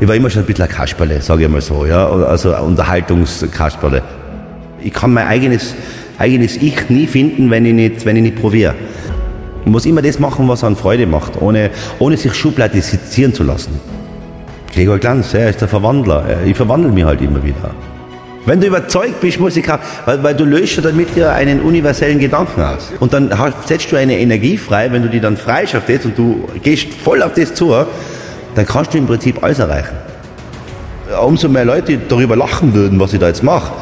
Ich war immer schon ein bisschen ein Kasperle, sage ich mal so, ja, also Unterhaltungskasperle. Ich kann mein eigenes, eigenes Ich nie finden, wenn ich nicht, wenn ich nicht probiere. Ich muss immer das machen, was an Freude macht, ohne, ohne sich schubladisieren zu lassen. Gregor Glanz, er ist der Verwandler. Ich verwandle mich halt immer wieder. Wenn du überzeugt bist, muss ich weil, weil du löst damit ja einen universellen Gedanken aus. Und dann setzt du eine Energie frei, wenn du die dann freischaffst und du gehst voll auf das zu, dann kannst du im Prinzip alles erreichen. Umso mehr Leute darüber lachen würden, was ich da jetzt mache,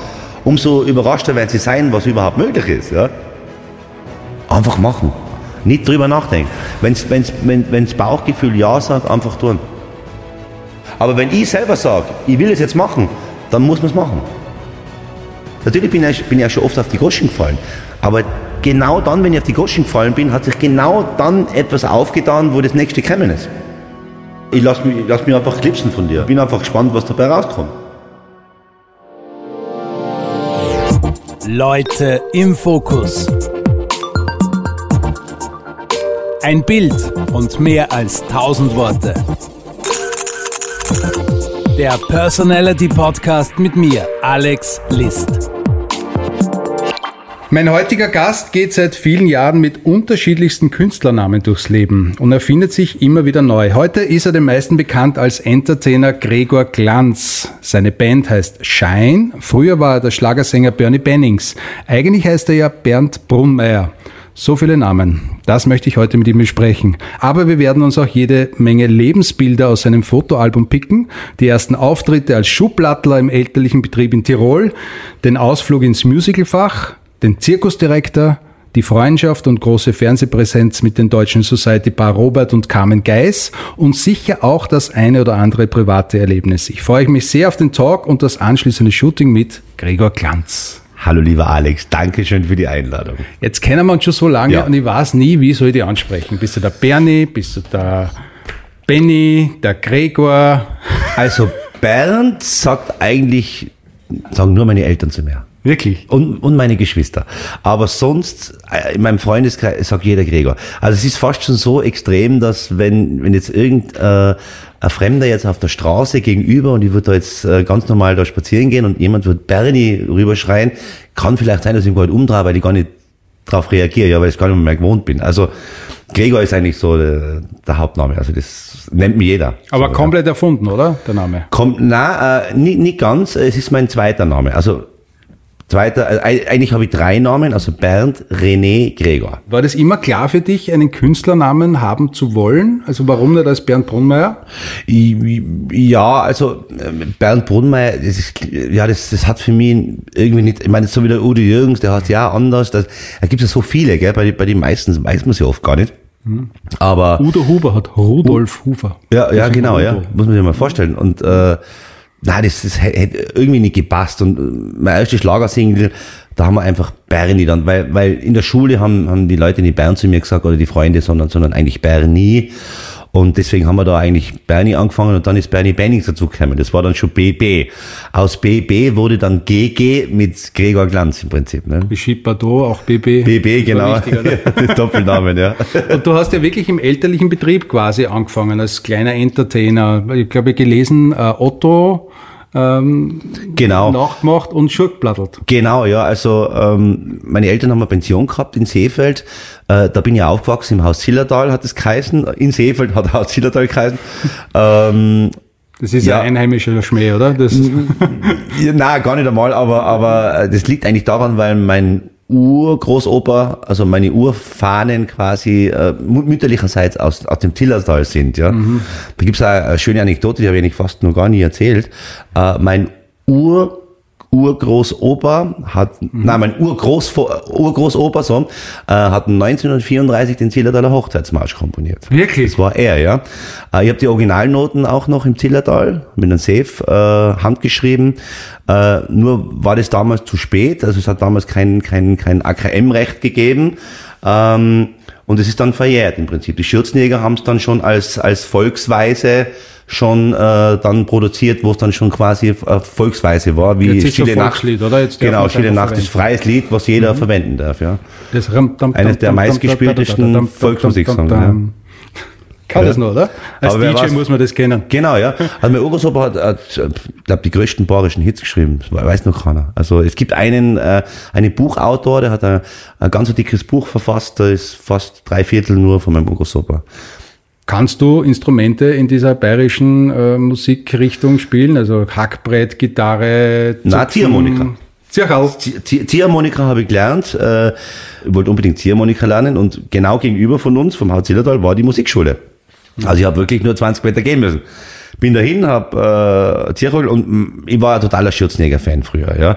umso überraschter werden sie sein, was überhaupt möglich ist. Ja? Einfach machen. Nicht drüber nachdenken. Wenn's, wenn's, wenn wenn's Bauchgefühl Ja sagt, einfach tun. Aber wenn ich selber sage, ich will es jetzt machen, dann muss man es machen. Natürlich bin ich, bin ich ja schon oft auf die Goschen gefallen. Aber genau dann, wenn ich auf die Goschen gefallen bin, hat sich genau dann etwas aufgetan, wo das nächste kommen ist. Ich lasse mich, lass mich einfach klipsen von dir. Bin einfach gespannt, was dabei rauskommt. Leute im Fokus. Ein Bild und mehr als tausend Worte. Der Personality Podcast mit mir, Alex List. Mein heutiger Gast geht seit vielen Jahren mit unterschiedlichsten Künstlernamen durchs Leben und erfindet sich immer wieder neu. Heute ist er den meisten bekannt als Entertainer Gregor Glanz. Seine Band heißt Shine. Früher war er der Schlagersänger Bernie Bennings. Eigentlich heißt er ja Bernd Brunmeier. So viele Namen. Das möchte ich heute mit ihm besprechen. Aber wir werden uns auch jede Menge Lebensbilder aus seinem Fotoalbum picken, die ersten Auftritte als Schublattler im elterlichen Betrieb in Tirol, den Ausflug ins Musicalfach, den Zirkusdirektor, die Freundschaft und große Fernsehpräsenz mit den deutschen Society Bar Robert und Carmen Geis und sicher auch das eine oder andere private Erlebnis. Ich freue mich sehr auf den Talk und das anschließende Shooting mit Gregor Glanz. Hallo lieber Alex, danke schön für die Einladung. Jetzt kennen wir uns schon so lange ja. und ich weiß nie, wie soll ich dich ansprechen. Bist du der Bernie, bist du der Benny, der Gregor? Also Bernd sagt eigentlich, sagen nur meine Eltern zu mir. Wirklich? Und, und meine Geschwister. Aber sonst, äh, in meinem Freundeskreis sagt jeder Gregor. Also es ist fast schon so extrem, dass wenn, wenn jetzt irgendein äh, Fremder jetzt auf der Straße gegenüber und ich würde da jetzt äh, ganz normal da spazieren gehen und jemand wird Bernie rüberschreien, kann vielleicht sein, dass ich mich halt umdrehe, weil ich gar nicht darauf reagiere, ja, weil ich gar nicht mehr gewohnt bin. Also Gregor ist eigentlich so der, der Hauptname, also das nennt mir jeder. Aber so, komplett ja. erfunden, oder, der Name? Kommt, na, äh, nicht, nicht ganz, es ist mein zweiter Name. Also Zweiter, äh, eigentlich habe ich drei Namen, also Bernd, René, Gregor. War das immer klar für dich, einen Künstlernamen haben zu wollen? Also warum nicht als Bernd Brunmeier? Ja, also äh, Bernd Brunmeier, das ist, ja, das, das hat für mich irgendwie nicht, ich meine, so wie der Udo Jürgens, der hat ja anders, das, da gibt es ja so viele, gell, bei, bei den meisten weiß man es ja oft gar nicht. Hm. Aber Udo Huber hat Rudolf Huber. Ja, ja, genau, ja, muss man sich mal vorstellen. Und äh, Nein, das, das hätte irgendwie nicht gepasst. Und äh, mein erster Schlagersingle, da haben wir einfach Bernie dann, weil, weil in der Schule haben, haben die Leute nicht Bern zu mir gesagt oder die Freunde, sondern, sondern eigentlich Bernie. Und deswegen haben wir da eigentlich Bernie angefangen und dann ist Bernie Bennings dazugekommen. Das war dann schon BB. Aus BB wurde dann GG mit Gregor Glanz im Prinzip. Ne? Brigitte Bardot, auch BB. BB, genau. das Doppelnamen, ja. Und du hast ja wirklich im elterlichen Betrieb quasi angefangen, als kleiner Entertainer. Ich glaube, gelesen, äh, Otto, ähm, genau. nachgemacht und schurkplattelt. Genau, ja. Also ähm, meine Eltern haben eine Pension gehabt in Seefeld. Äh, da bin ich aufgewachsen im Haus Zillertal, hat es geheißen. In Seefeld hat Haus Zillertal geheißen. ähm, das ist ja, ein einheimischer Schmäh, oder? Das ja, nein, gar nicht einmal, aber, aber äh, das liegt eigentlich daran, weil mein Urgroßoper, also meine Urfahnen quasi äh, mütterlicherseits aus, aus dem Tillertal sind. Ja. Mhm. Da gibt's auch eine schöne Anekdote, die habe ich eigentlich fast noch gar nie erzählt. Äh, mein Ur Urgroßopa hat, mhm. nein, mein Urgroß, Urgroßopa so, äh, hat 1934 den Zillertaler Hochzeitsmarsch komponiert. Wirklich? Das war er, ja. Äh, ich habe die Originalnoten auch noch im Zillertal mit einem Safe äh, handgeschrieben. Äh, nur war das damals zu spät, also es hat damals kein, kein, kein AKM-Recht gegeben. Ähm, und es ist dann verjährt im Prinzip. Die Schürzenjäger haben es dann schon als, als Volksweise schon äh, dann produziert, wo es dann schon quasi äh, Volksweise war, wie Jetzt Stille Nacht. Oder? Jetzt genau, Stille Nacht ist freies Lied, was jeder mhm. verwenden darf. Ja. Das Eines der meistgespieltesten Volksmusiksongs. Ja. Kann Ja. das noch, oder? Als Aber DJ weiß- muss man das kennen. Genau, ja. Also mein Urgroßopa hat, hat glaube, die größten bayerischen Hits geschrieben. Das weiß noch keiner. Also es gibt einen, äh, einen Buchautor, der hat ein, ein ganz dickes Buch verfasst, da ist fast drei Viertel nur von meinem Urgroßopa. Kannst du Instrumente in dieser bayerischen äh, Musikrichtung spielen? Also Hackbrett, Gitarre, Na, Ziehharmonika. Ziehharmonika habe ich gelernt. Äh, ich wollte unbedingt Ziehharmonika lernen und genau gegenüber von uns, vom Haus Zillertal, war die Musikschule. Also ich habe wirklich nur 20 Meter gehen müssen. Bin dahin, habe äh, Zirchel und mm, ich war ein totaler Schürzenjäger-Fan früher, ja,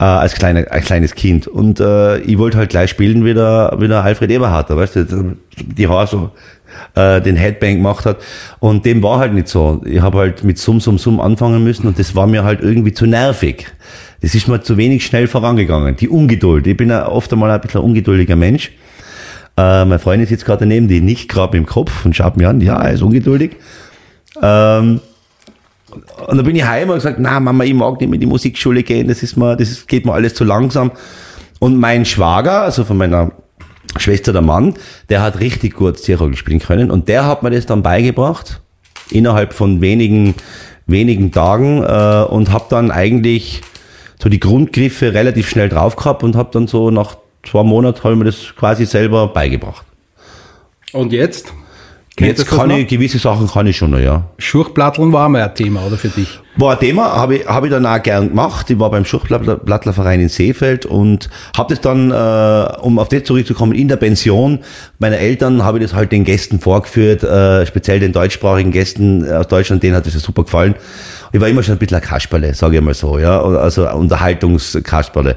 äh, als, kleiner, als kleines Kind. Und äh, ich wollte halt gleich spielen, wie der, wie der Alfred Eberhardt, weißt du, die Haare so äh, den Headbang gemacht hat. Und dem war halt nicht so. Ich habe halt mit Summ, Summ, Summ anfangen müssen und das war mir halt irgendwie zu nervig. Das ist mir zu wenig schnell vorangegangen. Die Ungeduld. Ich bin ja oft einmal ein bisschen ein ungeduldiger Mensch. Äh, meine Freundin sitzt gerade daneben, die nicht gerade im Kopf und schaut mir an, ja, er ist ungeduldig. Ähm, und dann bin ich heim und gesagt, na Mama, ich mag nicht mehr in die Musikschule gehen, das ist mir, das ist, geht mir alles zu langsam. Und mein Schwager, also von meiner Schwester der Mann, der hat richtig gut Zirkel spielen können und der hat mir das dann beigebracht innerhalb von wenigen wenigen Tagen äh, und habe dann eigentlich so die Grundgriffe relativ schnell drauf gehabt und habe dann so nach zwei Monaten habe ich mir das quasi selber beigebracht. Und jetzt? Kennt Jetzt kann noch? ich gewisse Sachen kann ich schon noch, ja. Schurchplatteln war mal ein Thema, oder für dich? War ein Thema, habe ich, hab ich dann auch gern gemacht. Ich war beim Schuchtblattlerverein in Seefeld und habe das dann, äh, um auf das zurückzukommen, in der Pension meiner Eltern habe ich das halt den Gästen vorgeführt, äh, speziell den deutschsprachigen Gästen aus Deutschland, denen hat das ja super gefallen. Ich war immer schon ein bisschen ein Kasperle, sage ich mal so, ja, also Unterhaltungskasperle.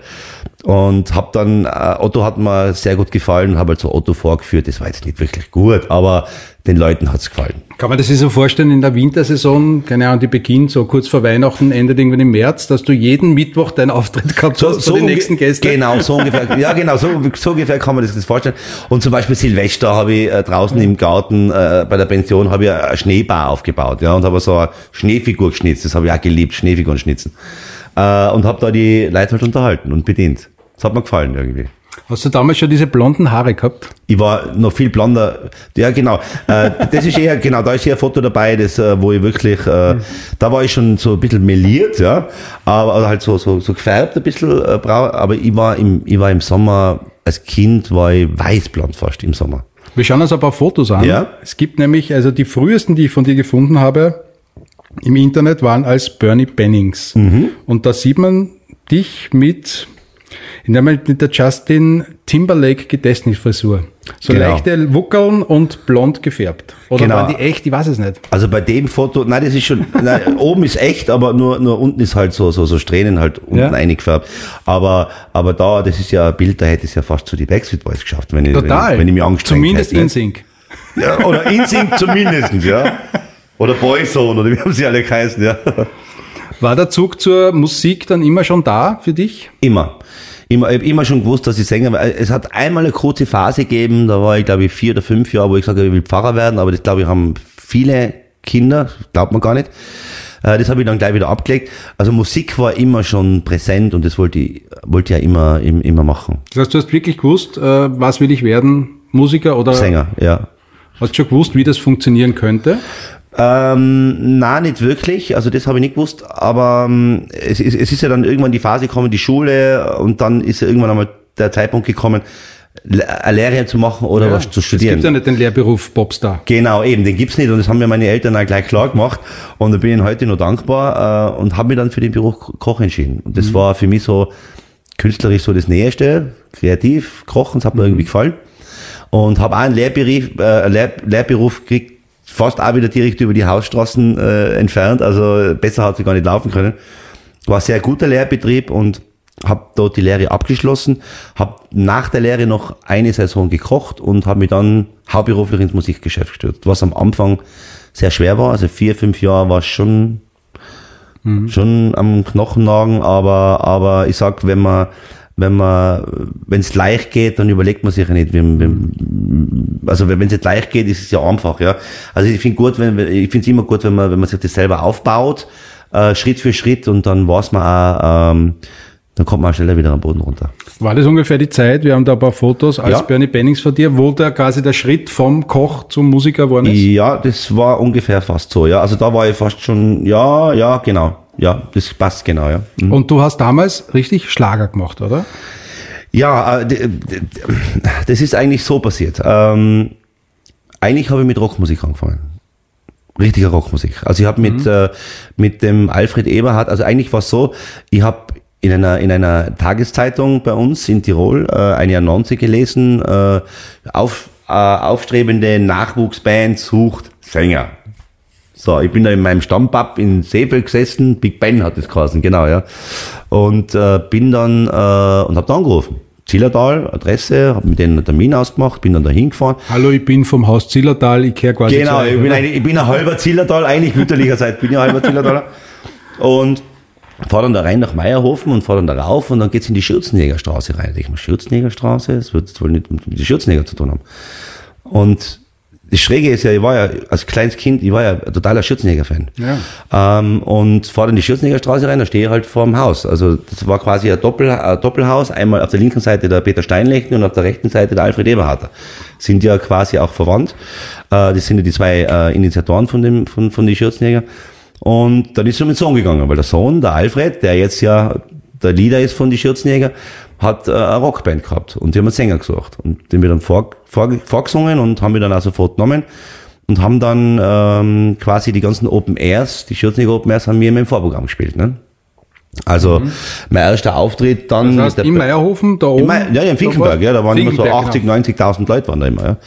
Und habe dann, äh, Otto hat mir sehr gut gefallen, habe halt so Otto vorgeführt. Das war jetzt nicht wirklich gut, aber den Leuten hat's gefallen. Kann man das sich so vorstellen, in der Wintersaison, keine Ahnung, die beginnt so kurz vor Weihnachten, endet irgendwann im März, dass du jeden Mittwoch deinen Auftritt gehabt hast für die unge- nächsten Gäste? Genau, so ungefähr. ja, genau, so, so ungefähr kann man das, das vorstellen. Und zum Beispiel Silvester habe ich äh, draußen im Garten äh, bei der Pension habe ich eine Schneebar aufgebaut, ja, und habe so eine Schneefigur geschnitzt. Das habe ich auch geliebt, Schneefiguren schnitzen. Äh, und habe da die Leute halt unterhalten und bedient. Das hat mir gefallen irgendwie. Hast du damals schon diese blonden Haare gehabt? Ich war noch viel blonder. Ja, genau. Äh, das ist eher, genau, da ist eher ein Foto dabei, das, äh, wo ich wirklich, äh, da war ich schon so ein bisschen meliert, ja, aber also halt so, so, so gefärbt ein bisschen, äh, brau, aber ich war im, ich war im Sommer, als Kind war ich weißblond fast im Sommer. Wir schauen uns ein paar Fotos an. Ja. Es gibt nämlich, also die frühesten, die ich von dir gefunden habe im Internet, waren als Bernie Bennings. Mhm. Und da sieht man dich mit, in der, mit der Justin Timberlake Gedächtnisfrisur. So Genau. leichte Wuckeln und blond gefärbt. Oder Genau. waren die echt? Ich weiß es nicht. Also bei dem Foto, nein, das ist schon, nein, oben ist echt, aber nur, nur unten ist halt so, so, so Strähnen halt unten Ja. eingefärbt. Aber, aber da, das ist ja ein Bild, da hätte es ja fast zu die Backstreet Boys geschafft, wenn ich, Total. wenn ich, wenn ich mich angestrengt Zumindest hätte. in Sync. Ja, oder InSync zumindest, ja. Oder Boyzone, oder wie haben sie alle geheißen, ja. War der Zug zur Musik dann immer schon da für dich? Immer. Immer, ich hab immer schon gewusst, dass ich Sänger war. Es hat einmal eine kurze Phase gegeben, da war ich, glaube ich, vier oder fünf Jahre, wo ich gesagt habe, ich will Pfarrer werden, aber das, glaube ich, haben viele Kinder, glaubt man gar nicht. Äh, Das habe ich dann gleich wieder abgelegt. Also Musik war immer schon präsent und das wollte ich, wollte ich ja immer, im- immer machen. Das heißt, du hast wirklich gewusst, äh, was will ich werden? Musiker oder Sänger, ja. hast du schon gewusst, wie das funktionieren könnte? Ähm, na, nicht wirklich. Also das habe ich nicht gewusst. Aber ähm, es, ist- es ist ja dann irgendwann die Phase gekommen, die Schule, und dann ist ja irgendwann einmal der Zeitpunkt gekommen, eine Lehre zu machen oder was zu Es studieren. gibt ja nicht den Lehrberuf Popstar. Genau, eben, den gibt's nicht und das haben mir meine Eltern auch gleich klar gemacht und da bin ich ihnen heute noch dankbar äh, und habe mich dann für den Beruf Ko- Koch entschieden. Und das war für mich so künstlerisch so das Nächste, kreativ, kochen, das hat mir irgendwie gefallen und habe auch einen Lehrberuf, äh, Lehr Lehrberuf gekriegt, fast auch wieder direkt über die Hausstraßen äh, entfernt, also besser hat sie gar nicht laufen können. War sehr guter Lehrbetrieb und habe dort die Lehre abgeschlossen, habe nach der Lehre noch eine Saison gekocht und habe mich dann hauptberuflich ins Musikgeschäft gestürzt, was am Anfang sehr schwer war. Also vier, fünf Jahre war es schon, schon am Knochennagen, aber, aber ich sag, wenn man, wenn man, wenn es leicht geht, dann überlegt man sich ja nicht, wie, wie, also wenn es leicht geht, ist es ja einfach, ja. Also ich finde gut, wenn, wenn- ich finde es immer gut, wenn man, wenn man sich das selber aufbaut, äh, Schritt für Schritt und dann weiß man auch, ähm, dann kommt man schneller wieder am Boden runter. War das ungefähr die Zeit, wir haben da ein paar Fotos als Ja. Bernie Bennings von dir, wo da quasi der Schritt vom Koch zum Musiker geworden ist? Ja, das war ungefähr fast so, ja. Also da war ich fast schon, ja, ja, genau. Ja, das passt genau, ja. Mhm. Und du hast damals richtig Schlager gemacht, oder? Ja, äh, das ist eigentlich so passiert. Ähm, eigentlich habe ich mit Rockmusik angefangen. Richtiger Rockmusik. Also ich habe mit, äh, mit dem Alfred Eberhardt, also eigentlich war es so, ich habe in einer, in einer Tageszeitung bei uns in Tirol äh, eine Annonce gelesen, äh, auf, äh, aufstrebende Nachwuchsband sucht Sänger. So, ich bin da in meinem Stammpub in Seefeld gesessen, Big Ben hat das geheißen, genau, ja. Und äh, bin dann, äh, und hab da angerufen. Zillertal, Adresse, hab mit denen einen Termin ausgemacht, bin dann da hingefahren. Hallo, ich bin vom Haus Zillertal, ich kehre quasi Genau, ich bin, ein, ich bin ein halber Zillertal, eigentlich mütterlicherseits bin ich ein halber Zillertaler. Und fahr dann da rein nach Meierhofen und fahr dann da rauf und dann geht's in die Schürzenjägerstraße rein. Ich mir, Schürzenjägerstraße, das wird jetzt wohl nicht mit den Schürzenjäger zu tun haben. Und das Schräge ist ja, ich war ja als kleines Kind, ich war ja ein totaler Schürzenjäger-Fan. Ja. Ähm, und fahr dann die Schürzenjägerstraße rein, da stehe ich halt vor dem Haus. Also das war quasi ein, Doppel, ein Doppelhaus, einmal auf der linken Seite der Peter Steinlechten und auf der rechten Seite der Alfred Eberharter. Sind ja quasi auch verwandt. Äh, das sind ja die zwei äh, Initiatoren von dem, von, von den Schürzenjäger. Und dann ist um den Sohn gegangen, weil der Sohn, der Alfred, der jetzt ja der Leader ist von die Schürzenjäger, hat äh, eine Rockband gehabt und die haben einen Sänger gesucht. Und den wir dann vor, vor, vorgesungen und haben wir dann auch sofort genommen und haben dann ähm, quasi die ganzen Open Airs, die Schürzenjäger Open Airs haben wir immer im Vorprogramm gespielt. Ne? Also mein erster Auftritt dann... Mhm. Das heißt, der- in Meierhofen, da oben. in Mei- ja, ja, in Finkenberg, ja, da waren immer so Finkenberg, 80, 90.000 Leute waren da immer. Ja. Genau.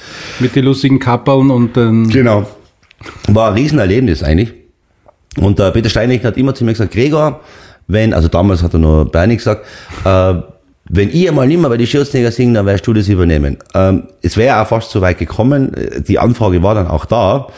Mit den lustigen Kappeln und den. Genau. War ein Riesenerlebnis eigentlich. Und der Peter Steinlecht hat immer zu mir gesagt, Gregor, wenn, also damals hat er nur Bernie gesagt, äh, wenn ich einmal nicht mehr bei die Schürzenjäger singen, dann wirst du das übernehmen. Ähm, es wäre auch fast so weit gekommen, die Anfrage war dann auch da,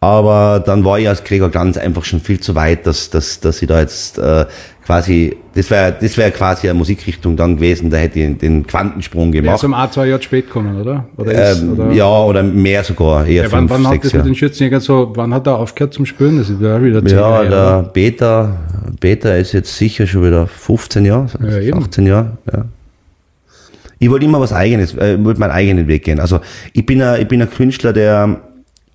aber dann war ich als Gregor Glanz einfach schon viel zu weit, dass, dass, dass ich da jetzt äh, quasi, das wäre das wäre quasi eine Musikrichtung dann gewesen, da hätte ich den Quantensprung gemacht. um ein, zwei Jahre spät gekommen, oder? oder, ist, Ähm, oder ja, oder mehr sogar, eher Ja, wann, fünf, wann hat das mit den Schürzenjägern so, wann hat er aufgehört zum Spielen? Das ist ja wieder Ja, Jahre der? Beta, Beta ist jetzt sicher schon wieder 15 Jahre, Ja, eben. 18 Jahre, ja. Ich wollte immer was Eigenes, äh, ich wollte meinen eigenen Weg gehen. Also ich bin ein, ich bin ein Künstler, der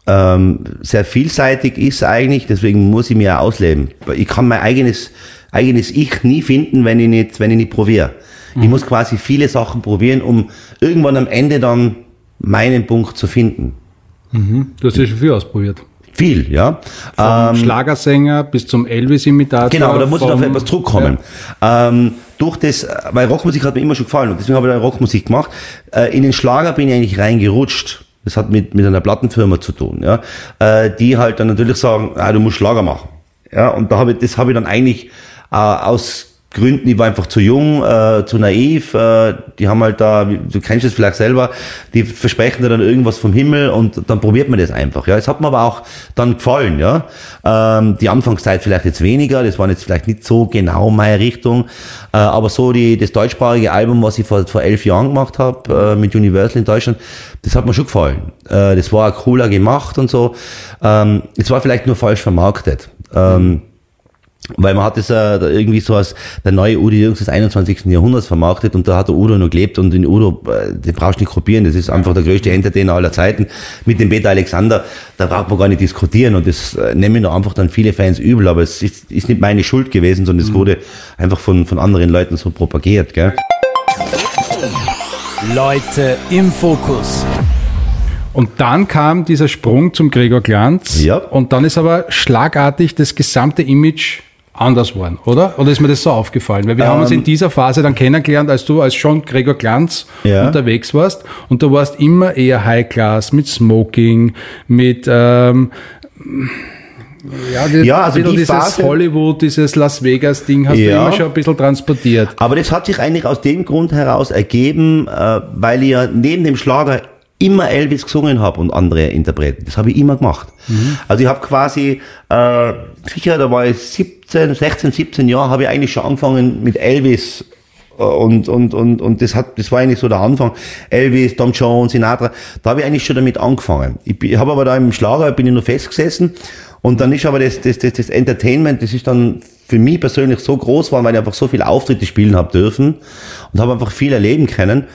ähm, sehr vielseitig ist eigentlich, deswegen muss ich mir ausleben. Ich kann mein eigenes, eigenes Ich nie finden, wenn ich nicht, wenn ich nicht probiere. Mhm. Ich muss quasi viele Sachen probieren, um irgendwann am Ende dann meinen Punkt zu finden. Du hast ja schon viel ausprobiert. Viel, ja. Vom Schlagersänger bis zum Elvis-Imitator. Genau, aber da muss ich auf etwas zurückkommen. Ähm, durch das, weil Rockmusik hat mir immer schon gefallen und deswegen habe ich dann Rockmusik gemacht. Äh, in den Schlager bin ich eigentlich reingerutscht. Das hat mit, mit einer Plattenfirma zu tun, ja. Äh, die halt dann natürlich sagen, ah, du musst Schlager machen. Ja, und da habe ich, das habe ich dann eigentlich äh, aus Gründen, ich war einfach zu jung, äh, zu naiv, äh, die haben halt da, du kennst es vielleicht selber, die versprechen dir dann irgendwas vom Himmel und dann probiert man das einfach. Ja, es hat mir aber auch dann gefallen, ja. Ähm, die Anfangszeit vielleicht jetzt weniger, das war jetzt vielleicht nicht so genau meine Richtung, äh, aber so die, das deutschsprachige Album, was ich vor, vor elf Jahren gemacht habe, äh, mit Universal in Deutschland, das hat mir schon gefallen. Äh, das war auch cooler gemacht und so. Ähm, war vielleicht nur falsch vermarktet. Ähm, weil man hat es äh, da irgendwie so als der neue Udo Jürgens des 21. Jahrhunderts vermarktet und da hat der Udo noch gelebt und den Udo, äh, den brauchst du nicht kopieren, das ist einfach der größte Entertainer aller Zeiten. Mit dem Peter Alexander, da braucht man gar nicht diskutieren und das äh, nehmen doch einfach dann viele Fans übel, aber es ist, ist nicht meine Schuld gewesen, sondern es wurde einfach von, von anderen Leuten so propagiert. Gell? Leute im Fokus. Und dann kam dieser Sprung zum Gregor Glanz. Ja. Und dann ist aber schlagartig das gesamte Image anders geworden, oder? Oder ist mir das so aufgefallen? Weil wir haben uns in dieser Phase dann kennengelernt, als du als schon Gregor Glanz Ja. unterwegs warst. Und du warst immer eher High Class mit Smoking, mit ähm, ja, die, Ja, also die dieses Phase- Hollywood, dieses Las Vegas Ding hast du Ja. immer schon ein bisschen transportiert. Aber das hat sich eigentlich aus dem Grund heraus ergeben, äh, weil ich ja neben dem Schlager immer Elvis gesungen habe und andere Interpreten. Das habe ich immer gemacht. Also ich habe quasi, äh, sicher, da war ich 17, 16, 17 Jahre, habe ich eigentlich schon angefangen mit Elvis äh, und, und, und, und das hat, das war eigentlich so der Anfang. Elvis, Tom Jones, Sinatra, da habe ich eigentlich schon damit angefangen. Ich, ich habe aber da im Schlager, bin ich nur festgesessen und dann ist aber das, das, das, das Entertainment, das ist dann für mich persönlich so groß waren, weil ich einfach so viele Auftritte spielen habe dürfen und habe einfach viel erleben können,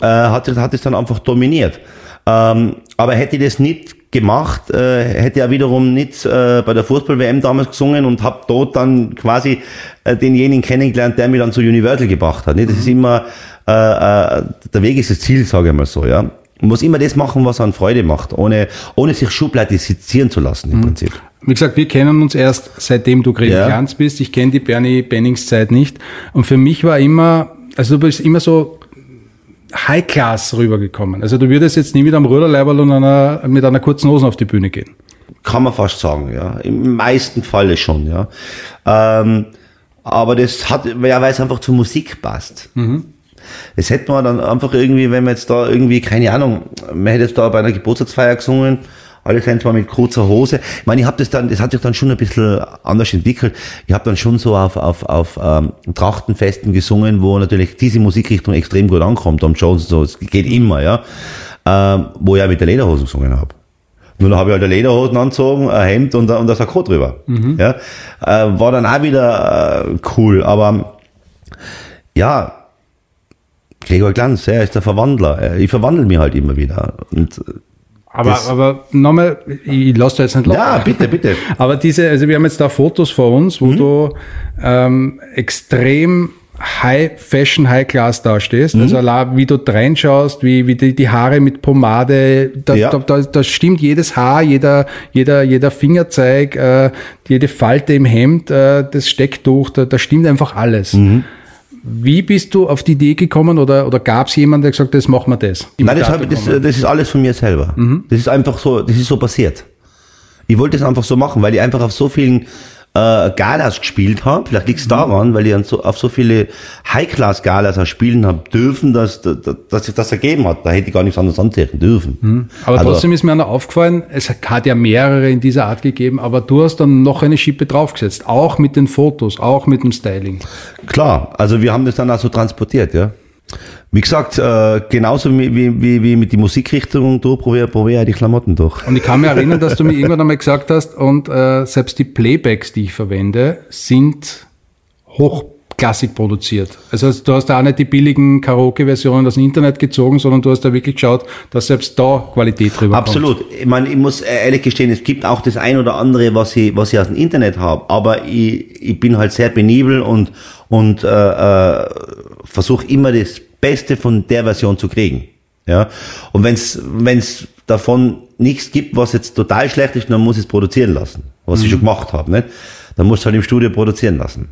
äh, hat, hat es dann einfach dominiert. Ähm, aber hätte ich das nicht gemacht, äh, hätte er wiederum nicht äh, bei der Fußball-WM damals gesungen und habe dort dann quasi äh, denjenigen kennengelernt, der mich dann zu Universal gebracht hat. Nicht? Das ist immer, äh, äh, der Weg ist das Ziel, sage ich mal so. Ja. Man muss immer das machen, was an Freude macht, ohne, ohne sich schubladisieren zu lassen im mhm. Prinzip. Wie gesagt, wir kennen uns erst seitdem du Gregor ja. Glanz bist. Ich kenne die Bernie Bennings Zeit nicht. Und für mich war immer, also du bist immer so High Class rübergekommen. Also du würdest jetzt nie mit einem Ruderleiberl und einer, mit einer kurzen Hose auf die Bühne gehen. Kann man fast sagen, ja. Im meisten Falle schon, ja. Ähm, aber das hat, ja, weil es einfach zur Musik passt. Mhm. Das hätte man dann einfach irgendwie, wenn man jetzt da irgendwie, keine Ahnung, man hätte jetzt da bei einer Geburtstagsfeier gesungen, alle sind zwar mit kurzer Hose. Ich meine, ich habe das dann, das hat sich dann schon ein bisschen anders entwickelt. Ich habe dann schon so auf, auf, auf ähm, Trachtenfesten gesungen, wo natürlich diese Musikrichtung extrem gut ankommt. Tom Jones so, es geht immer, ja. Ähm, wo ich auch mit der Lederhosen gesungen habe. Nur da habe ich halt eine Lederhosen angezogen, ein Hemd und, und ein Sakko drüber. Mhm. Ja. Äh, war dann auch wieder äh, cool. Aber ja, Gregor Glanz, er ist der Verwandler. Ich verwandle mich halt immer wieder. Und aber, aber nochmal, ich lasse da jetzt nicht locker. Ja, bitte, bitte. Aber diese, also wir haben jetzt da Fotos vor uns, wo mhm. du ähm, extrem High Fashion, High Class dastehst. Mhm. Also wie du reinschaust, wie, wie die, die Haare mit Pomade, da, ja. da, da, da stimmt jedes Haar, jeder, jeder, jeder Fingerzeig, äh, jede Falte im Hemd, äh, das Stecktuch, da, da stimmt einfach alles. Mhm. Wie bist du auf die Idee gekommen oder, oder gab es jemanden, der gesagt hat, das machen wir das? Nein, das, hab, das, das, ist alles von mir selber. Mhm. Das ist einfach so, das ist so passiert. Ich wollte es einfach so machen, weil ich einfach auf so vielen äh, Galas gespielt habe. Vielleicht liegt es mhm. daran, weil ich so, auf so viele High-Class-Galas auch spielen habe dürfen, dass, dass, dass sich das ergeben hat. Da hätte ich gar nichts anderes anzeichnen dürfen. Mhm. Aber also, trotzdem ist mir noch aufgefallen, es hat ja mehrere in dieser Art gegeben, aber du hast dann noch eine Schippe draufgesetzt. Auch mit den Fotos, auch mit dem Styling. Klar, also wir haben das dann auch so transportiert, ja. Wie gesagt, äh, genauso wie, wie, wie mit die Musikrichtung, du probier, probier die Klamotten durch. Und ich kann mich erinnern, dass du mir irgendwann einmal gesagt hast, und äh, selbst die Playbacks, die ich verwende, sind hochklassig produziert. Also du hast da auch nicht die billigen Karaoke-Versionen aus dem Internet gezogen, sondern du hast da wirklich geschaut, dass selbst da Qualität drüber Absolut. Kommt. Ich meine, ich muss ehrlich gestehen, es gibt auch das ein oder andere, was ich, was ich aus dem Internet habe, aber ich, ich bin halt sehr penibel und, und äh, äh, versuche immer das Beste von der Version zu kriegen. Ja. Und wenn es davon nichts gibt, was jetzt total schlecht ist, dann muss ich es produzieren lassen, was mhm. ich schon gemacht habe. Nicht? Dann muss ich halt im Studio produzieren lassen.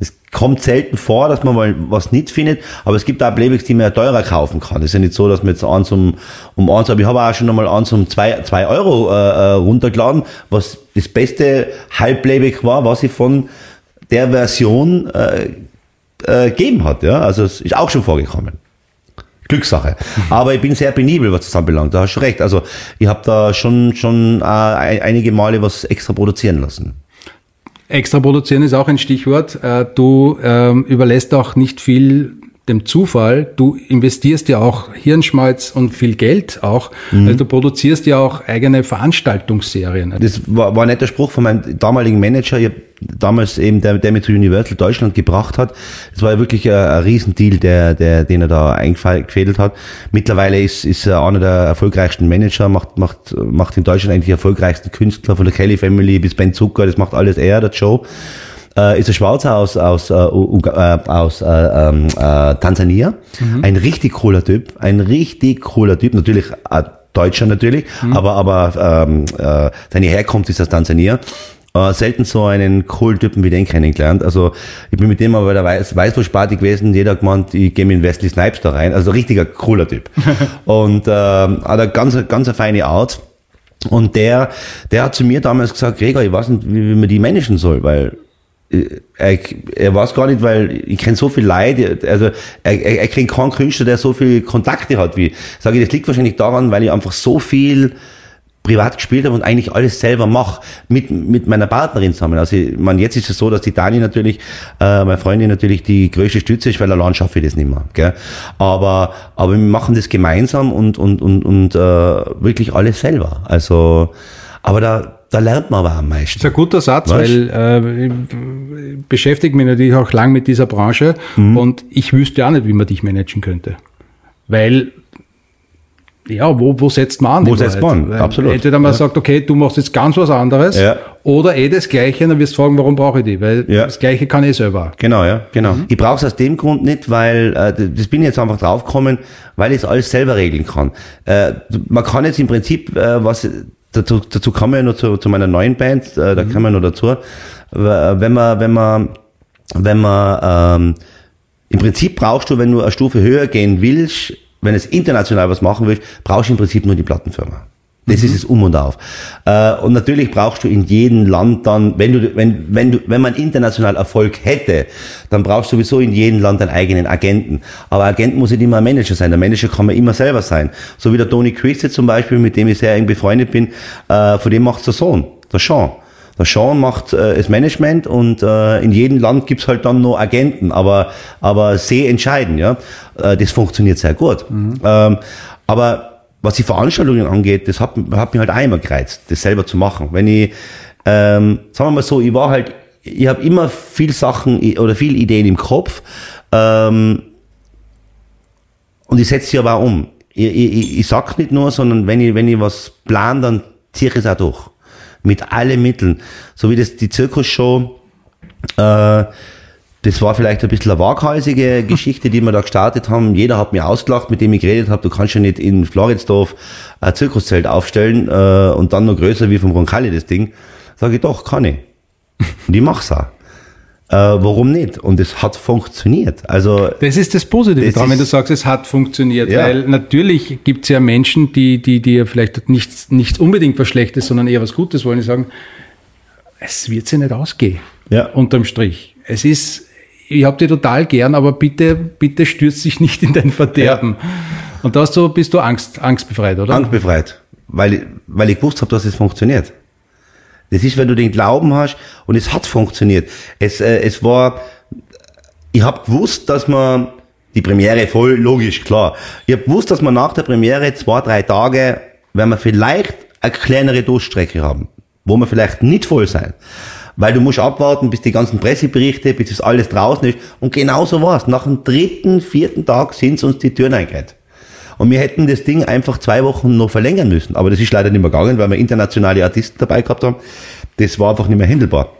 Es kommt selten vor, dass man mal was nicht findet, aber es gibt auch Playbacks, die man ja teurer kaufen kann. Es ist ja nicht so, dass man jetzt eins um, um eins, aber ich habe auch schon einmal eins um zwei, zwei Euro äh, äh runtergeladen, was das beste Halbplayback war, was ich von der Version äh, äh, gegeben hat. Ja? Also es ist auch schon vorgekommen. Glückssache. Aber ich bin sehr penibel, was das anbelangt. Da hast du recht. Also ich habe da schon, schon äh, einige Male was extra produzieren lassen. Extra produzieren ist auch ein Stichwort. Äh, du ähm, überlässt auch nicht viel dem Zufall, du investierst ja auch Hirnschmalz und viel Geld auch. Mhm. Also du produzierst ja auch eigene Veranstaltungsserien. Das war, war nicht der Spruch von meinem damaligen Manager, ich damals eben der, der mich zu Universal Deutschland gebracht hat. Das war ja wirklich ein, ein Riesendeal, der, der, den er da eingefädelt hat. Mittlerweile ist, ist er einer der erfolgreichsten Manager, macht, macht, macht in Deutschland eigentlich erfolgreichsten Künstler von der Kelly Family bis Ben Zucker, das macht alles er, der Joe äh, ist ein Schwarzer aus, aus, äh, äh, aus äh, ähm, äh, Tansania. Mhm. Ein richtig cooler Typ, ein richtig cooler Typ, natürlich Deutscher natürlich, mhm. aber, aber ähm, äh, seine Herkunft ist aus Tansania. Äh, selten so einen coolen Typen wie den kennengelernt. Also ich bin mit dem aber bei der Weiß Weißwurstparty gewesen, jeder hat gemeint, ich gehe mit Wesley Snipes da rein. Also richtiger cooler Typ. und äh, hat eine ganz, ganz eine feine Art. Und der, der hat zu mir damals gesagt, Gregor, ich weiß nicht, wie, wie man die managen soll, weil er, er weiß gar nicht, weil ich kenne so viel Leute, also er, er, er kennt keinen Künstler, der so viele Kontakte hat wie. Sage ich, das liegt wahrscheinlich daran, weil ich einfach so viel privat gespielt habe und eigentlich alles selber mache mit mit meiner Partnerin zusammen. Also ich meine, jetzt ist es so, dass die Dani natürlich, äh, meine Freundin natürlich die größte Stütze ist, weil allein schaffe ich das nicht mehr. Gell? Aber aber wir machen das gemeinsam und und und und äh, wirklich alles selber. Also aber da da lernt man aber am Das meisten. ist ein guter Satz, Weißt? weil äh, ich beschäftige mich natürlich auch lang mit dieser Branche Mhm. und ich wüsste auch nicht, wie man dich managen könnte. Weil, ja, wo, wo setzt man an? Wo setzt man Absolut. Entweder man Ja. sagt, okay, du machst jetzt ganz was anderes Ja. oder eh das Gleiche, dann wirst du fragen, warum brauche ich die? Weil Ja. das Gleiche kann ich selber. Genau, ja, genau. Mhm. Ich brauche es aus dem Grund nicht, weil äh, das bin ich jetzt einfach draufgekommen, weil ich es alles selber regeln kann. Äh, man kann jetzt im Prinzip, äh, was dazu, dazu kommen wir ja noch zu, zu meiner neuen Band, äh, da Mhm. kommen wir noch dazu. Äh, Wenn man, wenn man, wenn man ähm, im Prinzip brauchst du, wenn du eine Stufe höher gehen willst, wenn es international was machen willst, brauchst du im Prinzip nur die Plattenfirma. Das ist es um und auf. Äh, und natürlich brauchst du in jedem Land dann, wenn du, wenn, wenn du, wenn man international Erfolg hätte, dann brauchst du sowieso in jedem Land einen eigenen Agenten. Aber Agent muss nicht immer ein Manager sein. Der Manager kann man immer selber sein. So wie der Tony Christie zum Beispiel, mit dem ich sehr eng befreundet bin, äh, von dem macht's der Sohn, der Sean. Der Sean macht äh, das Management und äh, in jedem Land gibt's halt dann nur Agenten, aber, aber sehr entscheidend, ja. Äh, das funktioniert sehr gut. Ähm, aber was die Veranstaltungen angeht, das hat, hat mich halt immer gereizt, das selber zu machen. Wenn ich, ähm, sagen wir mal so, ich war halt, ich habe immer viel Sachen oder viel Ideen im Kopf ähm, und ich setze sie aber auch um. Ich, ich, ich, ich sag's nicht nur, sondern wenn ich, wenn ich was plan, dann ziehe ich es auch durch. Mit allen Mitteln. So wie das die Zirkusshow, äh, das war vielleicht ein bisschen eine waghalsige Geschichte, die wir da gestartet haben. Jeder hat mir ausgelacht, mit dem ich geredet habe. Du kannst ja nicht in Floridsdorf ein Zirkuszelt aufstellen äh, und dann noch größer wie vom Roncalli das Ding. Sage ich doch, kann ich. Und ich mach's auch. Äh, warum nicht? Und es hat funktioniert. Also Das ist das Positive Das daran, wenn du sagst, es hat funktioniert. Ja. Weil natürlich gibt es ja Menschen, die, die, die ja vielleicht nicht, nicht unbedingt was Schlechtes, sondern eher was Gutes wollen, die sagen, es wird sich nicht ausgehen. Ja. Unterm Strich. Es ist, ich habe dich total gern, aber bitte, bitte stürz dich nicht in dein Verderben. Und da hast du, bist du Angst, angstbefreit, oder? angstbefreit, weil, ich- weil ich gewusst habe, dass es funktioniert. Das ist, wenn du den Glauben hast und es hat funktioniert. Es, äh, es war, ich habe gewusst, dass man die Premiere voll logisch, klar. Ich habe gewusst, dass man nach der Premiere zwei, drei Tage, wenn wir vielleicht eine kleinere Durchstrecke haben, wo wir vielleicht nicht voll sein. Weil du musst abwarten, bis die ganzen Presseberichte, bis das alles draußen ist. Und genau so war's. Nach dem dritten, vierten Tag sind uns die Türen eingerannt. Und wir hätten das Ding einfach zwei Wochen noch verlängern müssen. Aber das ist leider nicht mehr gegangen, weil wir internationale Artisten dabei gehabt haben. Das war einfach nicht mehr handelbar.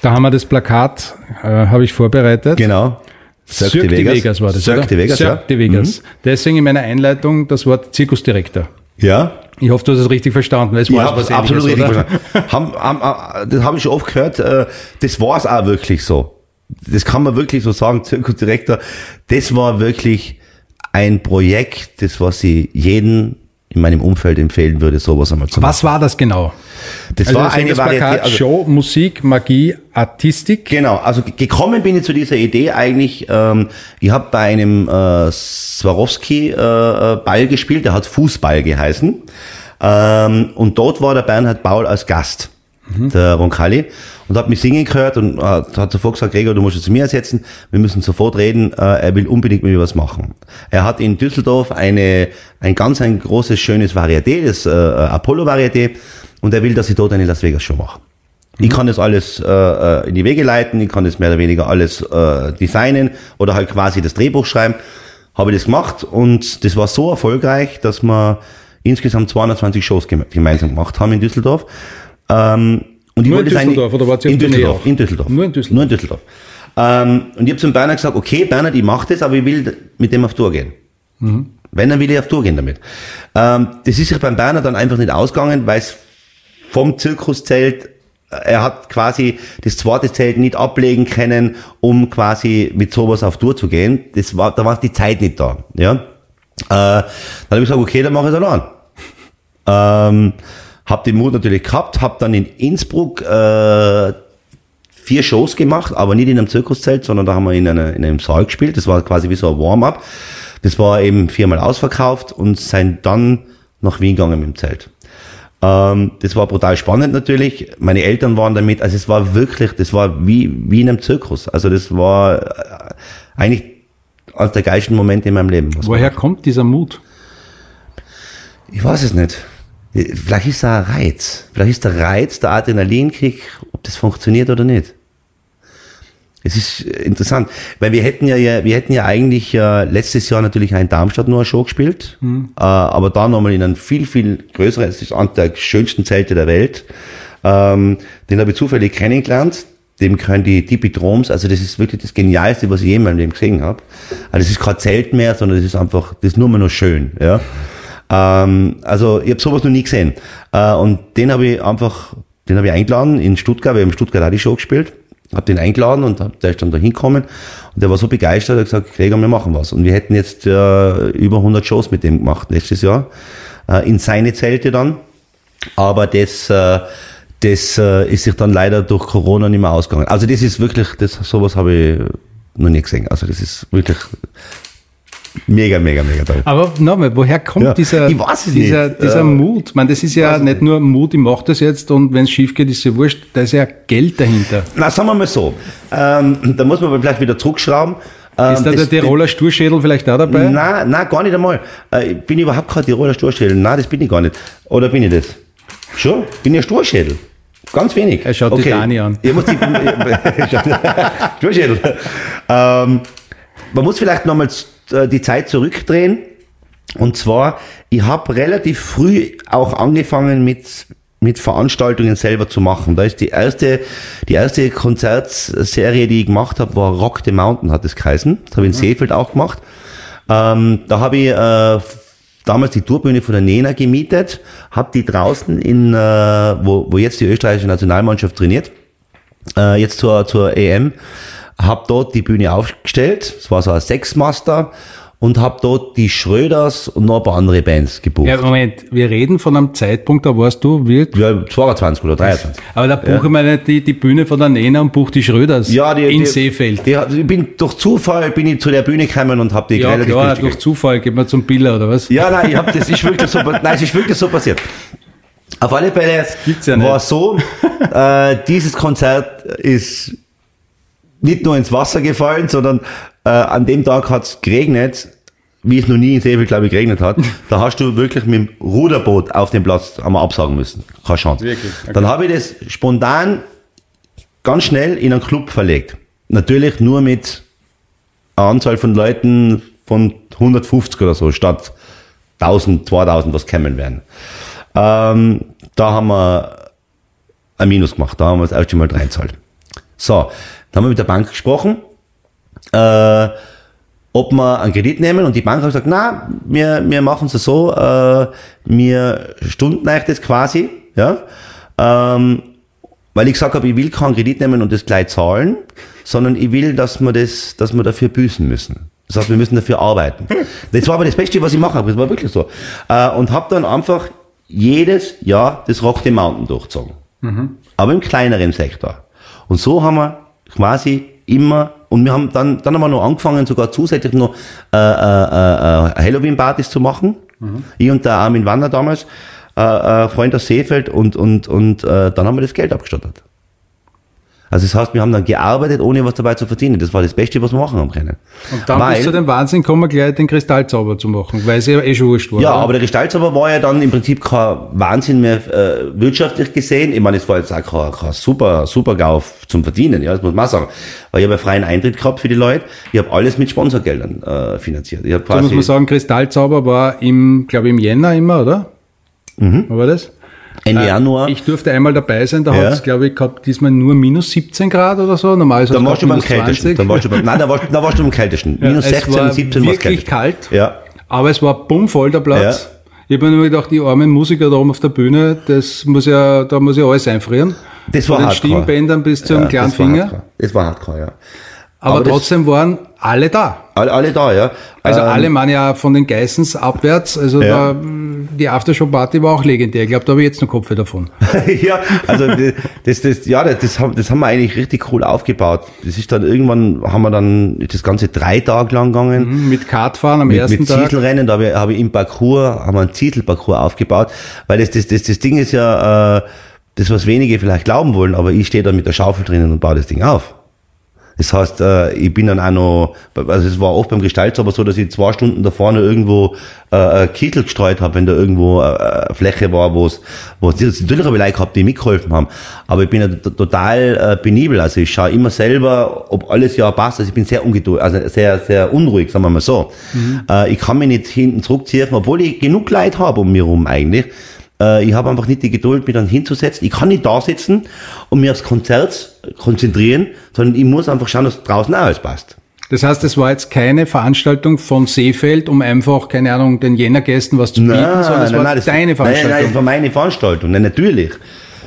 Da haben wir das Plakat, äh, habe ich vorbereitet. Genau. Cirque de Vegas. war das, Cirque oder? de Vegas, Cirque ja. de Vegas. Deswegen in meiner Einleitung das Wort Zirkusdirektor. Ja. Ich hoffe, du hast es richtig verstanden, weil es war was absolut richtig oder? verstanden. Haben, haben, haben, das habe ich schon oft gehört. Äh, das war es auch wirklich so. Das kann man wirklich so sagen, Zirkusdirektor. Das war wirklich ein Projekt, das was ich jeden in meinem Umfeld empfehlen würde, sowas einmal zu machen. Was war das genau? Das Also war eine das Varietät. Plakat Also, Show, Musik, Magie, Artistik. Genau, also gekommen bin ich zu dieser Idee eigentlich, ähm, ich habe bei einem äh, Swarovski äh, äh, Ball gespielt, der hat Fußball geheißen. Ähm, und dort war der Bernhard Baul als Gast, der Roncalli, und hat mich singen gehört und äh, hat sofort gesagt, Gregor, du musst jetzt zu mir ersetzen, wir müssen sofort reden, äh, er will unbedingt mit mir was machen. Er hat in Düsseldorf eine, ein ganz ein großes, schönes Varieté, das äh, Apollo-Varieté, und er will, dass ich dort eine Las Vegas Show mache. Ich kann das alles äh, äh, in die Wege leiten, ich kann das mehr oder weniger alles äh, designen oder halt quasi das Drehbuch schreiben. Habe ich das gemacht und das war so erfolgreich, dass wir insgesamt 220 Shows geme gemeinsam gemacht haben in Düsseldorf. Ähm, und Nur in Düsseldorf oder auf in Düsseldorf, in Düsseldorf. Nur in Düsseldorf. Nur in Düsseldorf. Ähm, und ich habe zum Bernhard gesagt, okay, Bernhard, ich mache das, aber ich will mit dem auf Tour gehen. Wenn, dann will ich auf Tour gehen damit. Ähm, das ist sich beim Bernhard dann einfach nicht ausgegangen, weil es vom Zirkuszelt, er hat quasi das zweite Zelt nicht ablegen können, um quasi mit sowas auf Tour zu gehen. Das war, da war die Zeit nicht da. Ja? Äh, dann habe ich gesagt, okay, dann mache ich es allein. Ähm, hab den Mut natürlich gehabt, hab dann in Innsbruck äh, vier Shows gemacht, aber nicht in einem Zirkuszelt, sondern da haben wir in, einer, in einem Saal gespielt. Das war quasi wie so ein Warm-up. Das war eben viermal ausverkauft und sind dann nach Wien gegangen mit dem Zelt. Ähm, das war brutal spannend natürlich. Meine Eltern waren damit, also es war wirklich, das war wie, wie in einem Zirkus. Also das war äh, eigentlich eines der geilsten Momente in meinem Leben. Woher kommt dieser Mut? Ich weiß es nicht. Vielleicht ist da ein Reiz. Vielleicht ist der Reiz, der Adrenalinkick, ob das funktioniert oder nicht. Es ist interessant, weil wir hätten ja, wir hätten ja eigentlich äh, letztes Jahr natürlich auch in Darmstadt nur eine Show gespielt, mhm. äh, aber da nochmal in einem viel, viel größeren, es ist einer der schönsten Zelte der Welt. Ähm, den habe ich zufällig kennengelernt. Dem können die Tipidroms, also das ist wirklich das Genialste, was ich jemals in meinem gesehen habe. Also das ist kein Zelt mehr, sondern das ist einfach, das ist nur mal noch schön. Ja. Ähm, also ich habe sowas noch nie gesehen. Äh, und den habe ich einfach, den habe ich eingeladen in Stuttgart, wir haben in Stuttgart auch die Show gespielt hab den eingeladen und der ist dann da hinkommen und der war so begeistert, er hat gesagt, Gregor, wir machen was. Und wir hätten jetzt äh, über 100 Shows mit dem gemacht letztes Jahr, äh, in seine Zelte dann. Aber das, äh, das äh, ist sich dann leider durch Corona nicht mehr ausgegangen. Also das ist wirklich, das, sowas habe ich noch nie gesehen. Also das ist wirklich Mega, mega, mega toll. Aber nochmal, woher kommt ja, dieser, dieser, dieser ja. Mut? Ich meine, das ist ja nicht nur Mut, ich mache das jetzt und wenn es schief geht, ist ja wurscht, da ist ja Geld dahinter. Na, sagen wir mal so, ähm, da muss man vielleicht wieder zurückschrauben. Ähm, ist da der Tiroler Sturschädel vielleicht auch dabei? Nein, nein, gar nicht einmal. Äh, ich bin überhaupt kein Tiroler Sturschädel. Nein, das bin ich gar nicht. Oder bin ich das? Schon? Bin ich ein Sturschädel? Ganz wenig. Er schaut okay. die Dani an. Ich muss die, Sturschädel. Ähm, man muss vielleicht nochmal äh, die Zeit zurückdrehen. Und zwar, ich habe relativ früh auch angefangen mit mit Veranstaltungen selber zu machen. Da ist die erste, die erste Konzertserie, die ich gemacht habe, war Rock the Mountain, hat es geheißen. Das habe ich in mhm. Seefeld auch gemacht. Ähm, da habe ich äh, damals die Tourbühne von der Nena gemietet, habe die draußen in, äh, wo, wo jetzt die österreichische Nationalmannschaft trainiert, äh, jetzt zur, zur EM, habe dort die Bühne aufgestellt. Es war so ein Sechsmaster und habe dort die Schröders und noch ein paar andere Bands gebucht. Ja, Moment, wir reden von einem Zeitpunkt, da warst du wie? Ja, 22 oder 23. Aber da buche ja. ich nicht die, die Bühne von der Nena und buche die Schröders ja, die, in die, Seefeld. Die, ich bin durch Zufall bin ich zu der Bühne gekommen und habe die ja, relativ klar, durch Zufall geht man zum Biller oder was? Ja, nein, ich hab, das ist wirklich so, nein, es ist wirklich so passiert. Auf alle Fälle ja war so, äh, dieses Konzert ist nicht nur ins Wasser gefallen, sondern äh, an dem Tag hat es geregnet, wie es noch nie in Seefeld, glaube ich, geregnet hat. Da hast du wirklich mit dem Ruderboot auf dem Platz einmal absagen müssen. Keine Chance. Wirklich? Okay. Dann habe ich das spontan ganz schnell in einen Club verlegt. Natürlich nur mit einer Anzahl von Leuten von 150 oder so, statt 1000, 2000, was kommen werden. Ähm, da haben wir ein Minus gemacht. Da haben wir das erste Mal reinzahlt. So, dann haben wir mit der Bank gesprochen, äh, ob wir einen Kredit nehmen und die Bank hat gesagt, na, wir, wir machen es so, äh, wir stunden euch das quasi, ja, ähm, weil ich gesagt habe, ich will keinen Kredit nehmen und das gleich zahlen, sondern ich will, dass wir das, dass wir dafür büßen müssen. Das heißt, wir müssen dafür arbeiten. Das war aber das Beste, was ich mache, das war wirklich so. Äh, und habe dann einfach jedes Jahr das Rock the Mountain durchgezogen. Mhm. Aber im kleineren Sektor. Und so haben wir quasi immer und wir haben dann dann haben wir noch angefangen sogar zusätzlich noch äh, äh, äh, Halloween Partys zu machen. Mhm. Ich und der Armin Wander damals, äh, äh, Freund aus Seefeld und und und äh, dann haben wir das Geld abgestattet. Also das heißt, wir haben dann gearbeitet, ohne was dabei zu verdienen. Das war das Beste, was wir machen haben können. Und dann weil, bis zu dem Wahnsinn kommen, gleich den Kristallzauber zu machen, weil es ja eh schon wurscht war. Ja, aber der Kristallzauber war ja dann im Prinzip kein Wahnsinn mehr äh, wirtschaftlich gesehen. Ich meine, es war jetzt auch kein, kein super, super GAU zum Verdienen, ja, das muss man sagen. Weil ich habe einen freien Eintritt gehabt für die Leute. Ich habe alles mit Sponsorgeldern äh, finanziert. Ich quasi, muss man sagen, Kristallzauber war im, glaube ich, im Jänner immer, oder? Mhm. War das? Ende Januar. Ich durfte einmal dabei sein, da ja. hat es, glaube ich, gehabt, diesmal nur minus 17 Grad oder so. Normal ist es warst du beim kältesten. Dann warst du beim, nein, da warst, da warst du beim kältesten. Ja, minus 16, war 17 war wirklich kalt. Ja. Aber es war bummvoll der Platz. Ja. Ich habe mir nur gedacht, die armen Musiker da oben auf der Bühne, das muss ja, da muss ja alles einfrieren. Das war Von den Stimmbändern bis zum ja, kleinen das Finger. Hardcore. Das war hardcore, ja. Aber, Aber trotzdem waren alle da. Alle, alle da, ja. Also ähm, alle waren ja von den Geissens abwärts. Also ja. da, die Aftershow-Party war auch legendär. Ich glaube, da habe ich jetzt noch Kopf davon. ja, also das, das, ja, das, haben, das haben wir eigentlich richtig cool aufgebaut. Das ist dann irgendwann, haben wir dann das Ganze drei Tage lang gegangen. Mhm, mit Kartfahren am mit, ersten mit Tag. Mit Zietelrennen, da habe ich, hab ich im Parcours, haben wir einen Zietelparcours aufgebaut. Weil das, das, das, das Ding ist ja, äh, das, was wenige vielleicht glauben wollen, aber ich stehe da mit der Schaufel drinnen und baue das Ding auf. Das heißt, äh, ich bin dann auch noch, also es war oft beim Gestaltzauber so, dass ich zwei Stunden da vorne irgendwo äh, Kittel gestreut habe, wenn da irgendwo äh, eine Fläche war, wo es, wo es, natürlich habe ich Leute gehabt, die mitgeholfen haben, aber ich bin ja total äh, penibel, also ich schaue immer selber, ob alles ja passt, also ich bin sehr ungeduldig, also sehr, sehr unruhig, sagen wir mal so. Mhm. Äh, ich kann mich nicht hinten zurückziehen, obwohl ich genug Leid habe um mich rum eigentlich, äh, ich habe einfach nicht die Geduld, mich dann hinzusetzen. Ich kann nicht da sitzen und mir aufs Konzert konzentrieren, sondern ich muss einfach schauen, dass draußen auch alles passt. Das heißt, es war jetzt keine Veranstaltung von Seefeld, um einfach, keine Ahnung, den Jännergästen was zu bieten, nein, sondern es nein, war nein, das, deine Veranstaltung. Nein, nein, das war meine Veranstaltung. Nein, natürlich.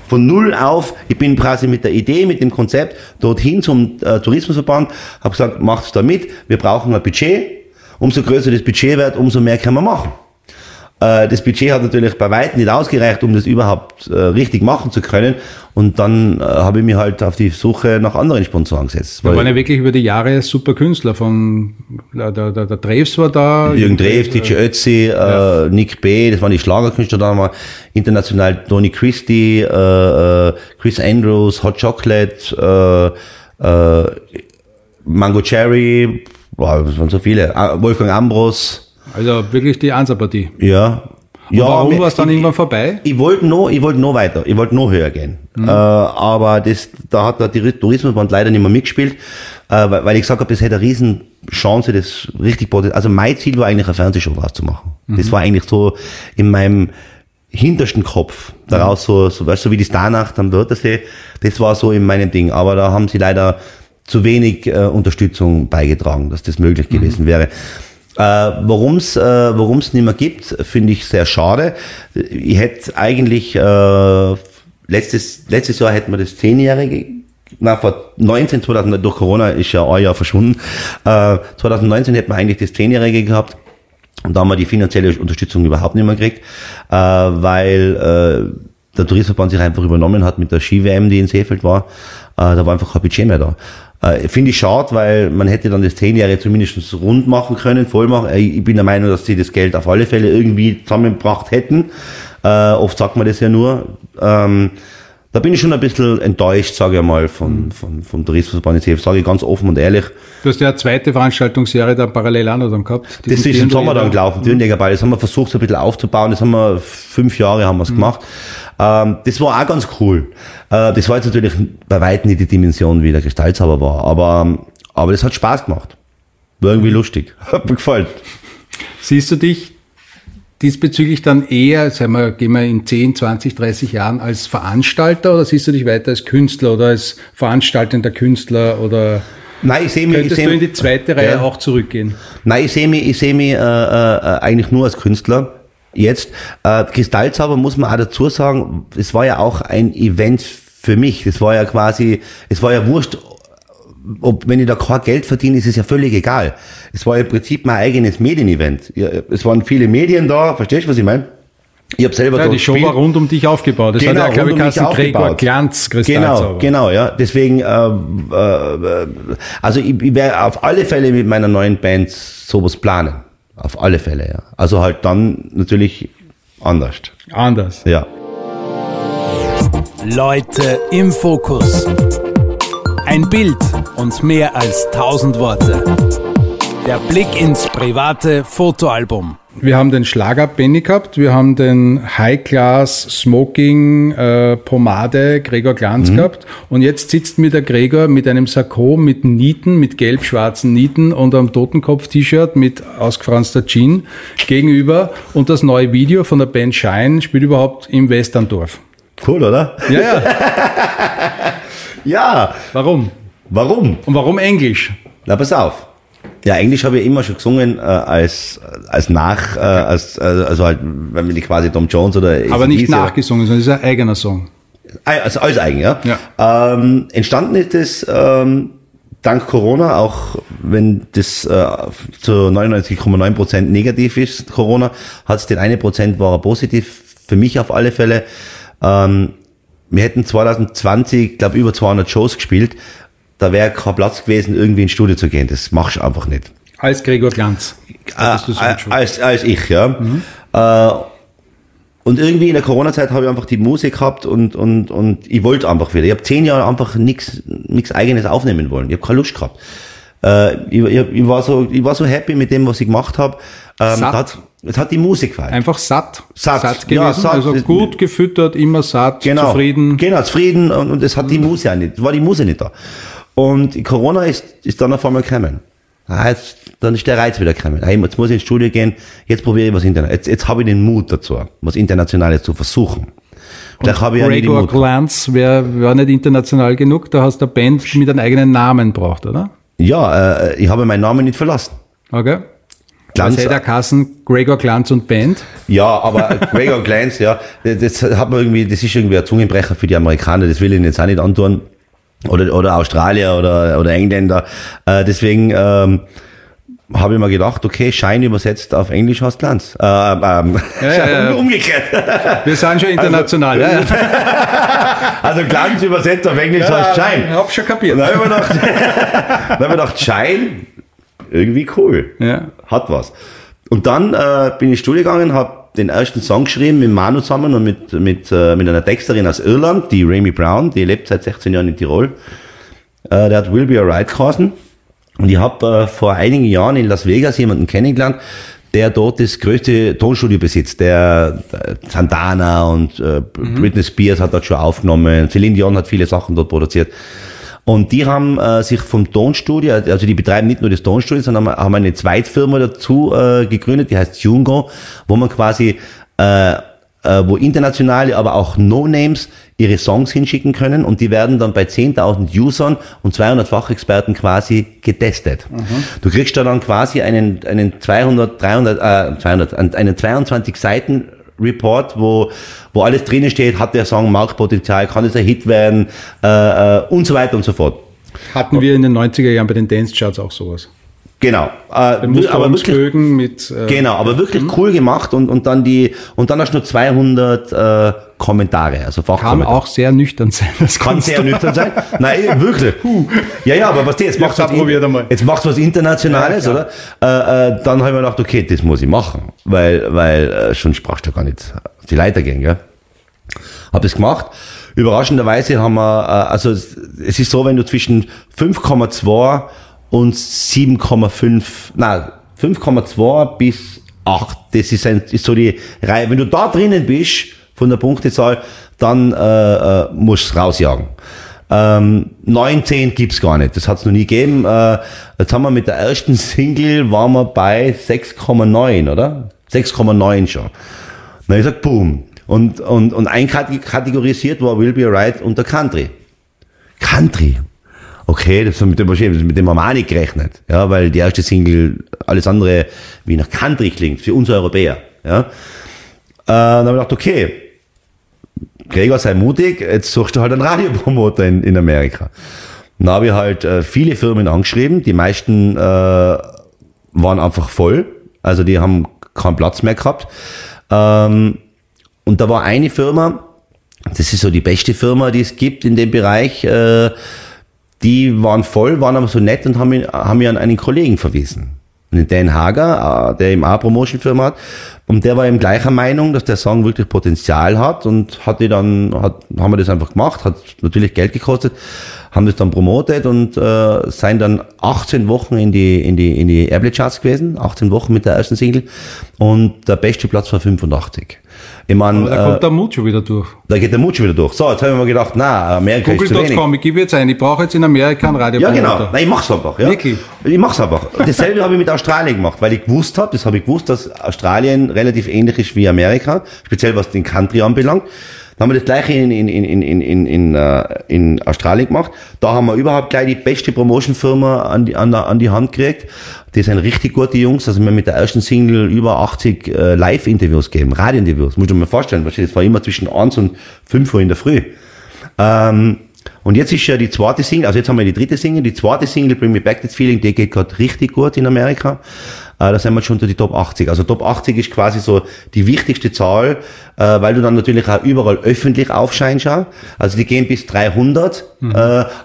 Von null auf, ich bin quasi mit der Idee, mit dem Konzept dorthin zum äh, Tourismusverband, habe gesagt, macht's da mit, wir brauchen ein Budget. Umso größer das Budget wird, umso mehr können wir machen. Äh, das Budget hat natürlich bei weitem nicht ausgereicht, um das überhaupt äh, richtig machen zu können. Und dann äh, habe ich mich halt auf die Suche nach anderen Sponsoren gesetzt. Da waren ja wirklich über die Jahre super Künstler. Von der, der, der, Dreves war da. Jürgen Dreves, DJ Ötzi, ja. äh, Nick B., das waren die Schlagerkünstler da mal. International Tony Christie, äh, Chris Andrews, Hot Chocolate, äh, Mango Cherry, wow, das waren so viele. Wolfgang Ambros. Also wirklich die Einserpartie. Ja. Und ja, warum war es dann ich, irgendwann vorbei? Ich, wollte noch, ich wollte noch weiter, ich wollte noch höher gehen. Mhm. Äh, aber das, da hat der Tourismusband leider nicht mehr mitgespielt, äh, weil, weil ich gesagt habe, das hätte eine riesen Chance, das richtig Also mein Ziel war eigentlich, eine Fernsehshow draus zu machen. Mhm. Das war eigentlich so in meinem hintersten Kopf daraus so, so, weißt du, so wie die Starnacht am Wörthersee, das war so in meinem Ding. Aber da haben sie leider zu wenig äh, Unterstützung beigetragen, dass das möglich mhm. gewesen mhm. wäre. Äh, Warum es äh, warum's nicht mehr gibt, finde ich sehr schade. Ich hätte eigentlich äh, letztes, letztes Jahr hätten wir das Zehnjährige na, vor 19, 2000, durch Corona ist ja ein Jahr verschwunden. Äh, 2019 hätten wir eigentlich das Zehnjährige gehabt. Und da haben wir die finanzielle Unterstützung überhaupt nicht mehr gekriegt, äh, weil äh, der Tourismusverband sich einfach übernommen hat mit der Ski-WM, die in Seefeld war. Äh, da war einfach kein Budget mehr da. Äh, Finde ich schade, weil man hätte dann das zehn Jahre zumindest rund machen können, voll machen. Ich bin der Meinung, dass sie das Geld auf alle Fälle irgendwie zusammengebracht hätten. Äh, oft sagt man das ja nur. Ähm, da bin ich schon ein bisschen enttäuscht, sage ich mal, von, von, vom Tourismusverband jetzt, sage ich ganz offen und ehrlich. Du hast ja eine zweite Veranstaltungsserie dann parallel noch dann gehabt. Das ist im Sommer dann gelaufen, mhm. Dürnjägerball. Das haben wir versucht, so ein bisschen aufzubauen. Das haben wir fünf Jahre haben wir es mhm. gemacht. Ähm, das war auch ganz cool. Äh, das war jetzt natürlich bei weitem nicht die Dimension, wie der Gestaltzauber war, aber, aber das hat Spaß gemacht. War irgendwie lustig. Hat mir gefallen. Siehst du dich diesbezüglich dann eher, sagen wir, gehen wir in 10, 20, 30 Jahren als Veranstalter oder siehst du dich weiter als Künstler oder als veranstaltender Künstler oder Nein, ich sehe mich. Könntest ich seh, du in die zweite Reihe ja. auch zurückgehen? Nein, ich sehe mich, ich sehe mich äh, äh, eigentlich nur als Künstler. Jetzt, äh, Kristallzauber muss man auch dazu sagen, es war ja auch ein Event für mich. Das war ja quasi, es war ja wurscht, ob, wenn ich da kein Geld verdiene, ist es ja völlig egal. Es war im Prinzip mein eigenes Medienevent. Es waren viele Medien da, verstehst du, was ich meine? Ich habe selber ja, die Show war rund um dich aufgebaut. Das genau, hat ja, glaube ich, Carsten Gregor Glanz Genau, genau, ja. Deswegen, äh, äh, also ich, ich werde auf alle Fälle mit meiner neuen Band sowas planen. Auf alle Fälle, ja. Also halt dann natürlich anders. Anders. Ja. Leute im Fokus. Ein Bild und mehr als tausend Worte. Der Blick ins private Fotoalbum. Wir haben den Schlager Benny gehabt, wir haben den High Class Smoking äh, Pomade Gregor Glanz mhm. gehabt und jetzt sitzt mir der Gregor mit einem Sakko mit Nieten, mit gelb-schwarzen Nieten und einem Totenkopf-T-Shirt mit ausgefranster Jean gegenüber und das neue Video von der Band Shine spielt überhaupt im Westerndorf. Cool, oder? Ja, ja. ja. Warum? Warum? Und warum Englisch? Na, pass auf. Ja, Englisch habe ich immer schon gesungen äh, als als nach, äh, als, also halt, wenn man die quasi Tom Jones oder Aber nicht nachgesungen, sondern es ist ein eigener Song. Also alles eigen, ja. ja. Ähm, entstanden ist es ähm, dank Corona, auch wenn das äh, zu 99,9% negativ ist, Corona, hat es den eine Prozent war positiv, für mich auf alle Fälle. Ähm, wir hätten 2020, glaube über 200 Shows gespielt da wäre kein Platz gewesen, irgendwie ins Studio zu gehen. Das machst du einfach nicht. Als Gregor Glanz. Äh, als, als ich, ja. Mhm. Äh, und irgendwie in der Corona-Zeit habe ich einfach die Musik gehabt und, und, und ich wollte einfach wieder. Ich habe zehn Jahre einfach nichts nichts eigenes aufnehmen wollen. Ich habe keine Lust gehabt. Äh, ich, ich, ich, war so, ich war so happy mit dem, was ich gemacht habe. Ähm, Satt? hat, es hat die Musik gefallen. Einfach satt. Satt. gewesen. Ja, satt. Also gut gefüttert, immer satt, genau. zufrieden. Genau, zufrieden und, und es hat die Muse auch nicht, war die Muse nicht da. Und Corona ist, ist dann auf einmal gekommen. Ah, jetzt, dann ist der Reiz wieder gekommen. Jetzt muss ich ins Studio gehen, jetzt probiere ich was internationales. Jetzt, jetzt habe ich den Mut dazu, was Internationales zu versuchen. Vielleicht habe ich Gregor Mut. Glantz wäre wär nicht international genug, da hast du eine Band mit einem eigenen Namen braucht, oder? Ja, äh, ich habe meinen Namen nicht verlassen. Okay. Glanz, Was hätte der Kassen Gregor Glanz und Band? ja, aber Gregor Glantz, ja, das hat man irgendwie, das ist irgendwie ein Zungenbrecher für die Amerikaner, das will ich ihnen jetzt auch nicht antun. Oder, oder Australier oder, oder Engländer. Äh, deswegen ähm, habe ich mir gedacht, okay, Shine übersetzt auf Englisch heißt Glanz. Äh, ähm, Ja, ja, ja. Umgekehrt. Wir sind schon international. ja, ja. Also Glanz übersetzt auf Englisch heißt Shine. hab schon kapiert. Dann habe ich mir gedacht, dann habe ich mir gedacht, Shine, irgendwie cool. Hat was. Und dann äh, bin ich ins Studio gegangen, habe den ersten Song geschrieben mit Manu zusammen und mit, mit, äh, mit einer Texterin aus Irland, die Remy Brown, die lebt seit 16 Jahren in Tirol. Äh, der hat Will Be Alright geheißen. Und ich habe äh, vor einigen Jahren in Las Vegas jemanden kennengelernt, der dort das größte Tonstudio besitzt. Der, der Santana und äh, Britney Spears hat dort schon aufgenommen. Celine Dion hat viele Sachen dort produziert. Und die haben äh, sich vom Tonstudio, also die betreiben nicht nur das Tonstudio, sondern haben eine Zweitfirma dazu äh, gegründet, die heißt Tungo, wo man quasi, äh, äh, wo internationale, aber auch No-Names ihre Songs hinschicken können und die werden dann bei 10.000 Usern und 200 Fachexperten quasi getestet. Du kriegst da dann quasi einen, einen 200, 300, äh, 200, einen 22 Seiten Report, wo, wo alles drinnen steht, hat der Song Marktpotenzial, kann es ein Hit werden äh, äh, und so weiter und so fort. Hatten wir in den 90er Jahren bei den Dance Charts auch sowas. Genau. Äh, du aber wirklich, mit äh, genau, aber wirklich Mhm. cool gemacht und, und dann die und dann hast du nur 200 äh, Kommentare, also kann auch sehr nüchtern sein. Das Kann sehr du. nüchtern sein. Nein, wirklich. Ja, ja, aber was die jetzt auch probiert einmal. jetzt machst du was Internationales, Ja, oder? Äh, äh, dann habe ich mir gedacht, okay, das muss ich machen, weil, weil äh, sonst brauchst du gar nicht die Leiter gehen, gell? Hab das gemacht. Überraschenderweise haben wir, äh, also es es ist so, wenn du zwischen 5,2 und 7,5, nein, 5,2 bis 8, das ist, ein, ist so die Reihe. Wenn du da drinnen bist, von der Punktezahl, dann äh, äh, musst du rausjagen. Ähm, 19 gibt's gar nicht, das hat's noch nie gegeben. Äh, jetzt haben wir mit der ersten Single, waren wir bei 6,9, oder? 6,9 schon. Na, ich sag, boom. Und, und, und einkategorisiert war Will Be Alright unter Country. Country. Okay, das mit dem, mit dem haben wir auch nicht gerechnet. Ja, weil die erste Single alles andere wie nach Country klingt, für uns Europäer. Ja. Äh, dann habe ich gedacht, okay, Gregor, sei mutig, jetzt suchst du halt einen Radiopromoter in, in Amerika. Dann habe ich halt äh, viele Firmen angeschrieben, die meisten äh, waren einfach voll, also die haben keinen Platz mehr gehabt. Ähm, und da war eine Firma, das ist so die beste Firma, die es gibt in dem Bereich, äh, die waren voll, waren aber so nett und haben mich, haben mich an einen Kollegen verwiesen. Den Dan Hager, äh, der eben auch Promotion-Firma hat. Und der war eben gleicher Meinung, dass der Song wirklich Potenzial hat und hat die dann, hat, haben wir das einfach gemacht, hat natürlich Geld gekostet, haben das dann promotet und äh, seien dann 18 Wochen in die, in die, in die Airplay-Charts gewesen, 18 Wochen mit der ersten Single und der beste Platz war 85. Ich meine, Da äh, kommt der Mut schon wieder durch. da geht der Mut schon wieder durch. So, jetzt habe ich mir gedacht, na, Amerika ist zu wenig. Google.com, ich gebe jetzt ein, ich brauche jetzt in Amerika einen Ja, Radiopromoter. genau. Nein, ich mach's einfach. Ja. Wirklich? Ich mach's einfach. Dasselbe habe ich mit Australien gemacht, weil ich gewusst habe, das habe ich gewusst, dass Australien relativ ähnlich ist wie Amerika, speziell was den Country anbelangt. Dann haben wir das gleiche in, in, in, in, in, in, äh, in Australien gemacht. Da haben wir überhaupt gleich die beste Promotion-Firma an die, an, an die Hand gekriegt. Die sind richtig gute Jungs. Also wir haben mit der ersten Single über 80 äh, Live-Interviews gegeben, Radiointerviews. Muss ich mir vorstellen, das war immer zwischen 1 und 5 Uhr in der Früh. Ähm, Und jetzt ist ja die zweite Single, also jetzt haben wir die dritte Single, die zweite Single, Bring Me Back That Feeling, die geht gerade richtig gut in Amerika. Äh, da sind wir schon unter die Top 80. Also Top 80 ist quasi so die wichtigste Zahl, äh, weil du dann natürlich auch überall öffentlich aufscheinst. Auch. Also die gehen bis 300, mhm. äh,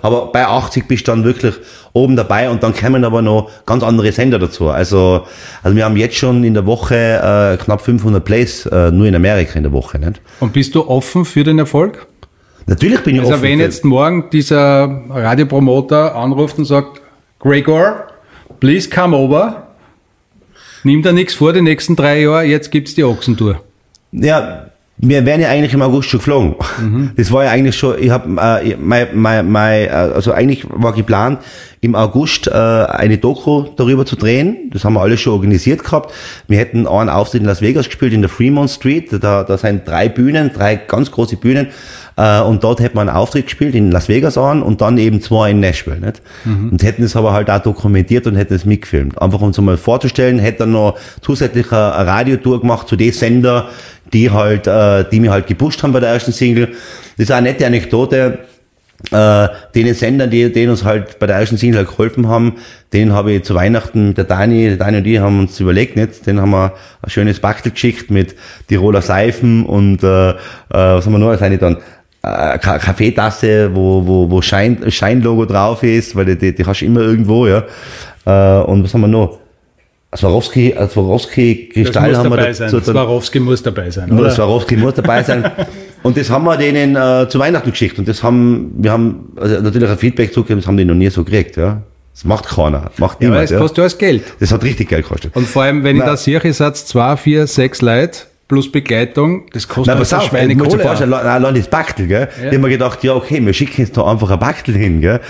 aber bei 80 bist du dann wirklich oben dabei und dann kommen aber noch ganz andere Sender dazu. Also, also wir haben jetzt schon in der Woche äh, knapp 500 Plays, äh, nur in Amerika in der Woche. Nicht? Und bist du offen für den Erfolg? Natürlich bin ich also offen. Also wenn jetzt morgen dieser Radiopromoter anruft und sagt, Gregor, please come over, Nimm da nichts vor die nächsten drei Jahre, jetzt gibt's die Ochsentour. Ja, wir wären ja eigentlich im August schon geflogen. Mhm. Das war ja eigentlich schon, ich habe äh, mein, mein, mein, äh, also eigentlich war geplant, im August äh, eine Doku darüber zu drehen. Das haben wir alles schon organisiert gehabt. Wir hätten einen Auftritt in Las Vegas gespielt, in der Fremont Street. Da, da sind drei Bühnen, drei ganz große Bühnen. Äh, und dort hätten wir einen Auftritt gespielt in Las Vegas an und dann eben zwei in Nashville. Nicht? Mhm. Und hätten es aber halt auch dokumentiert und hätten es mitgefilmt. Einfach um es mal vorzustellen, hätte dann noch zusätzlich eine Radiotour gemacht zu den Sender, die halt, äh, die mir halt gepusht haben bei der ersten Single. Das ist eine nette Anekdote. Äh, den Sendern, die, die uns halt bei der ersten Single halt geholfen haben, den habe ich zu Weihnachten mit der Dani, der Dani und die haben uns überlegt, nicht? Den haben wir ein schönes Bachtel geschickt mit Tiroler Seifen und äh, äh, was haben wir noch? Das eine dann äh, Kaffeetasse, wo, wo, wo Schein, Scheinlogo drauf ist, weil die, die, hast du immer irgendwo, ja. Äh, und was haben wir noch? Swarovski, Swarovski Kristall haben wir dabei sein. So, Swarovski muss dabei sein. Oder? Swarovski muss dabei sein. und das haben wir denen äh, zu Weihnachten geschickt. Und das haben, wir haben also natürlich ein Feedback zugegeben, das haben die noch nie so gekriegt, ja. Das macht keiner, macht niemand. Ja, das kostet ja alles Geld. Das hat richtig Geld gekostet. Und vor allem, wenn Nein. ich da sehe, ich sage, zwei, vier, sechs Leute, plus Begleitung, das kostet Nein, pass Schweine Kohle. Muss vorstellen, allein das Bachtel, gell? Ja. Ich habe mir gedacht, ja, okay, wir schicken jetzt da einfach ein Bachtel hin, gell?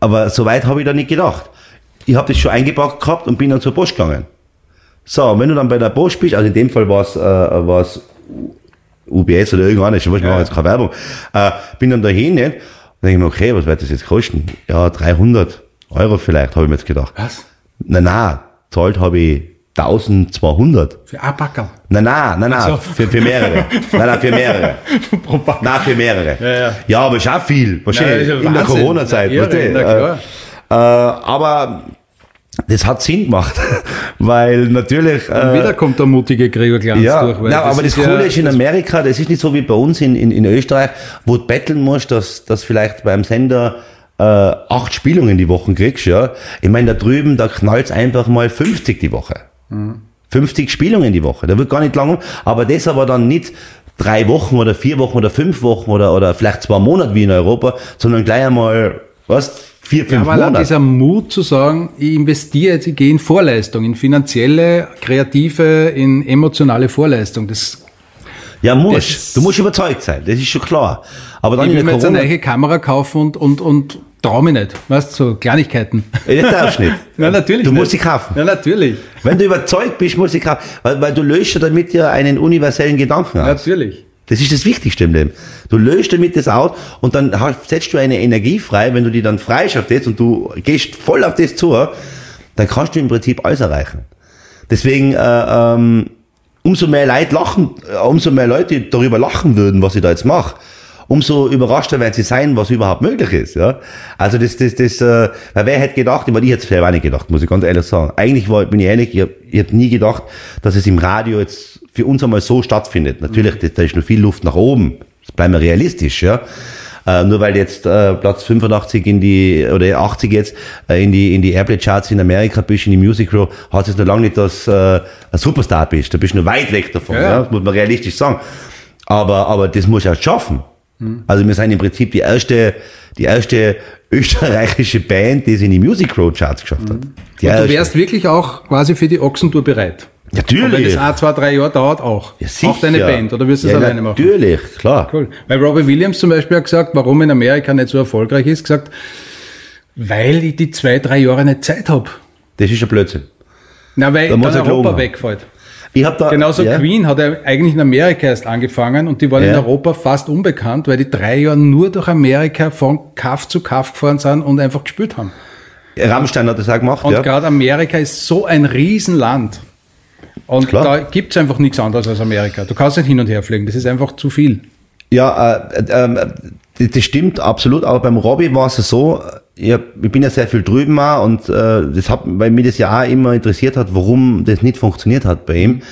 Aber so weit habe ich da nicht gedacht. Ich habe das schon eingepackt gehabt und bin dann zur Post gegangen. So, wenn du dann bei der Post bist, also in dem Fall war es, äh, war's UBS oder irgendwann, ich mache jetzt keine Werbung, äh, bin dann dahin, nicht? Und denke ich mir, okay, was wird das jetzt kosten? Ja, 300 Euro vielleicht, habe ich mir jetzt gedacht. Was? Na, na, zahlt habe ich 1200. Für ein Backerl? Nein, nein, nein, nein, so. für, für mehrere. nein, nein, für mehrere. nein, für mehrere. Ja, ja. ja aber ist auch viel. Wahrscheinlich ja, in der Corona-Zeit. Ja, äh, äh, aber das hat Sinn gemacht, weil natürlich. Äh, wieder kommt der mutige Gregor Glanz ja, durch. Weil ja, das aber das Coole ja, ist in Amerika, das ist nicht so wie bei uns in, in, in Österreich, wo du betteln musst, dass, dass vielleicht beim Sender äh, acht Spielungen die Woche kriegst, ja. Ich meine, da drüben, da knallt's einfach mal 50 die Woche. Mhm. 50 Spielungen die Woche. Da wird gar nicht lang, aber das aber dann nicht drei Wochen oder vier Wochen oder fünf Wochen oder, oder vielleicht zwei Monate wie in Europa, sondern gleich einmal, was, vier, fünf ja, aber Monate. dieser Mut zu sagen, ich investiere jetzt, ich gehe in Vorleistung, in finanzielle, kreative, in emotionale Vorleistung, das ja, muss. Du musst überzeugt sein, das ist schon klar. Aber dann ich will mir jetzt eine neue Kamera kaufen und, und, und trau mich nicht. Weißt du, so Kleinigkeiten. Ja, das darfst nicht. Nein, natürlich. Du nicht. musst sie kaufen. Ja, natürlich. Wenn du überzeugt bist, musst du sie kaufen. Weil, weil du löst damit ja einen universellen Gedanken aus. Natürlich. Das ist das Wichtigste im Leben. Du löst damit das aus und dann setzt du eine Energie frei, wenn du die dann freischaffst und du gehst voll auf das zu, dann kannst du im Prinzip alles erreichen. Deswegen, äh, ähm, umso mehr Leute lachen, äh, umso mehr Leute darüber lachen würden, was ich da jetzt mache, umso überraschter werden sie sein, was überhaupt möglich ist. Ja? Also das, das, das, äh, weil wer hätte gedacht, ich, meine, ich hätte es selber nicht gedacht, muss ich ganz ehrlich sagen. Eigentlich war, bin ich ehrlich, ich habe hab nie gedacht, dass es im Radio jetzt für uns einmal so stattfindet. Natürlich, da ist noch viel Luft nach oben. Das bleiben wir realistisch, ja. Äh, nur weil jetzt äh, Platz 85 in die oder 80 jetzt äh, in die in die Airplay Charts in Amerika bist in die Music Row, hat es noch lange nicht, dass äh, ein Superstar bist. Da bist du noch weit weg davon. Ja. ja. Das muss man realistisch sagen. Aber aber das muss du schaffen. Mhm. Also wir sind im Prinzip die erste die erste österreichische Band, die es in die Music Row Charts geschafft hat. Mhm. Die Und du wärst wirklich auch quasi für die Ochsentour bereit. Natürlich. Und wenn das ein, zwei, drei Jahre dauert, auch. Ja, sicher. Auch deine Band, oder wirst du es ja, alleine machen? Natürlich, klar. Cool. Weil Robbie Williams zum Beispiel hat gesagt, warum in Amerika nicht so erfolgreich ist, gesagt, weil ich die zwei, drei Jahre nicht Zeit habe. Das ist ein Blödsinn. Na, weil da dann Europa wegfällt. Ich hab da, Genauso ja. Queen hat er eigentlich in Amerika erst angefangen und die waren ja. in Europa fast unbekannt, weil die drei Jahre nur durch Amerika von Kaff zu Kaff gefahren sind und einfach gespielt haben. Rammstein hat das auch gemacht, Und ja. gerade Amerika ist so ein Riesenland. Und Klar. da gibt es einfach nichts anderes als Amerika. Du kannst nicht hin und her fliegen, das ist einfach zu viel. Ja, äh, äh, äh, das stimmt absolut, aber beim Robby war es so, ich, bin ja sehr viel drüben auch und äh, das hat, weil mich das ja auch immer interessiert hat, warum das nicht funktioniert hat bei ihm.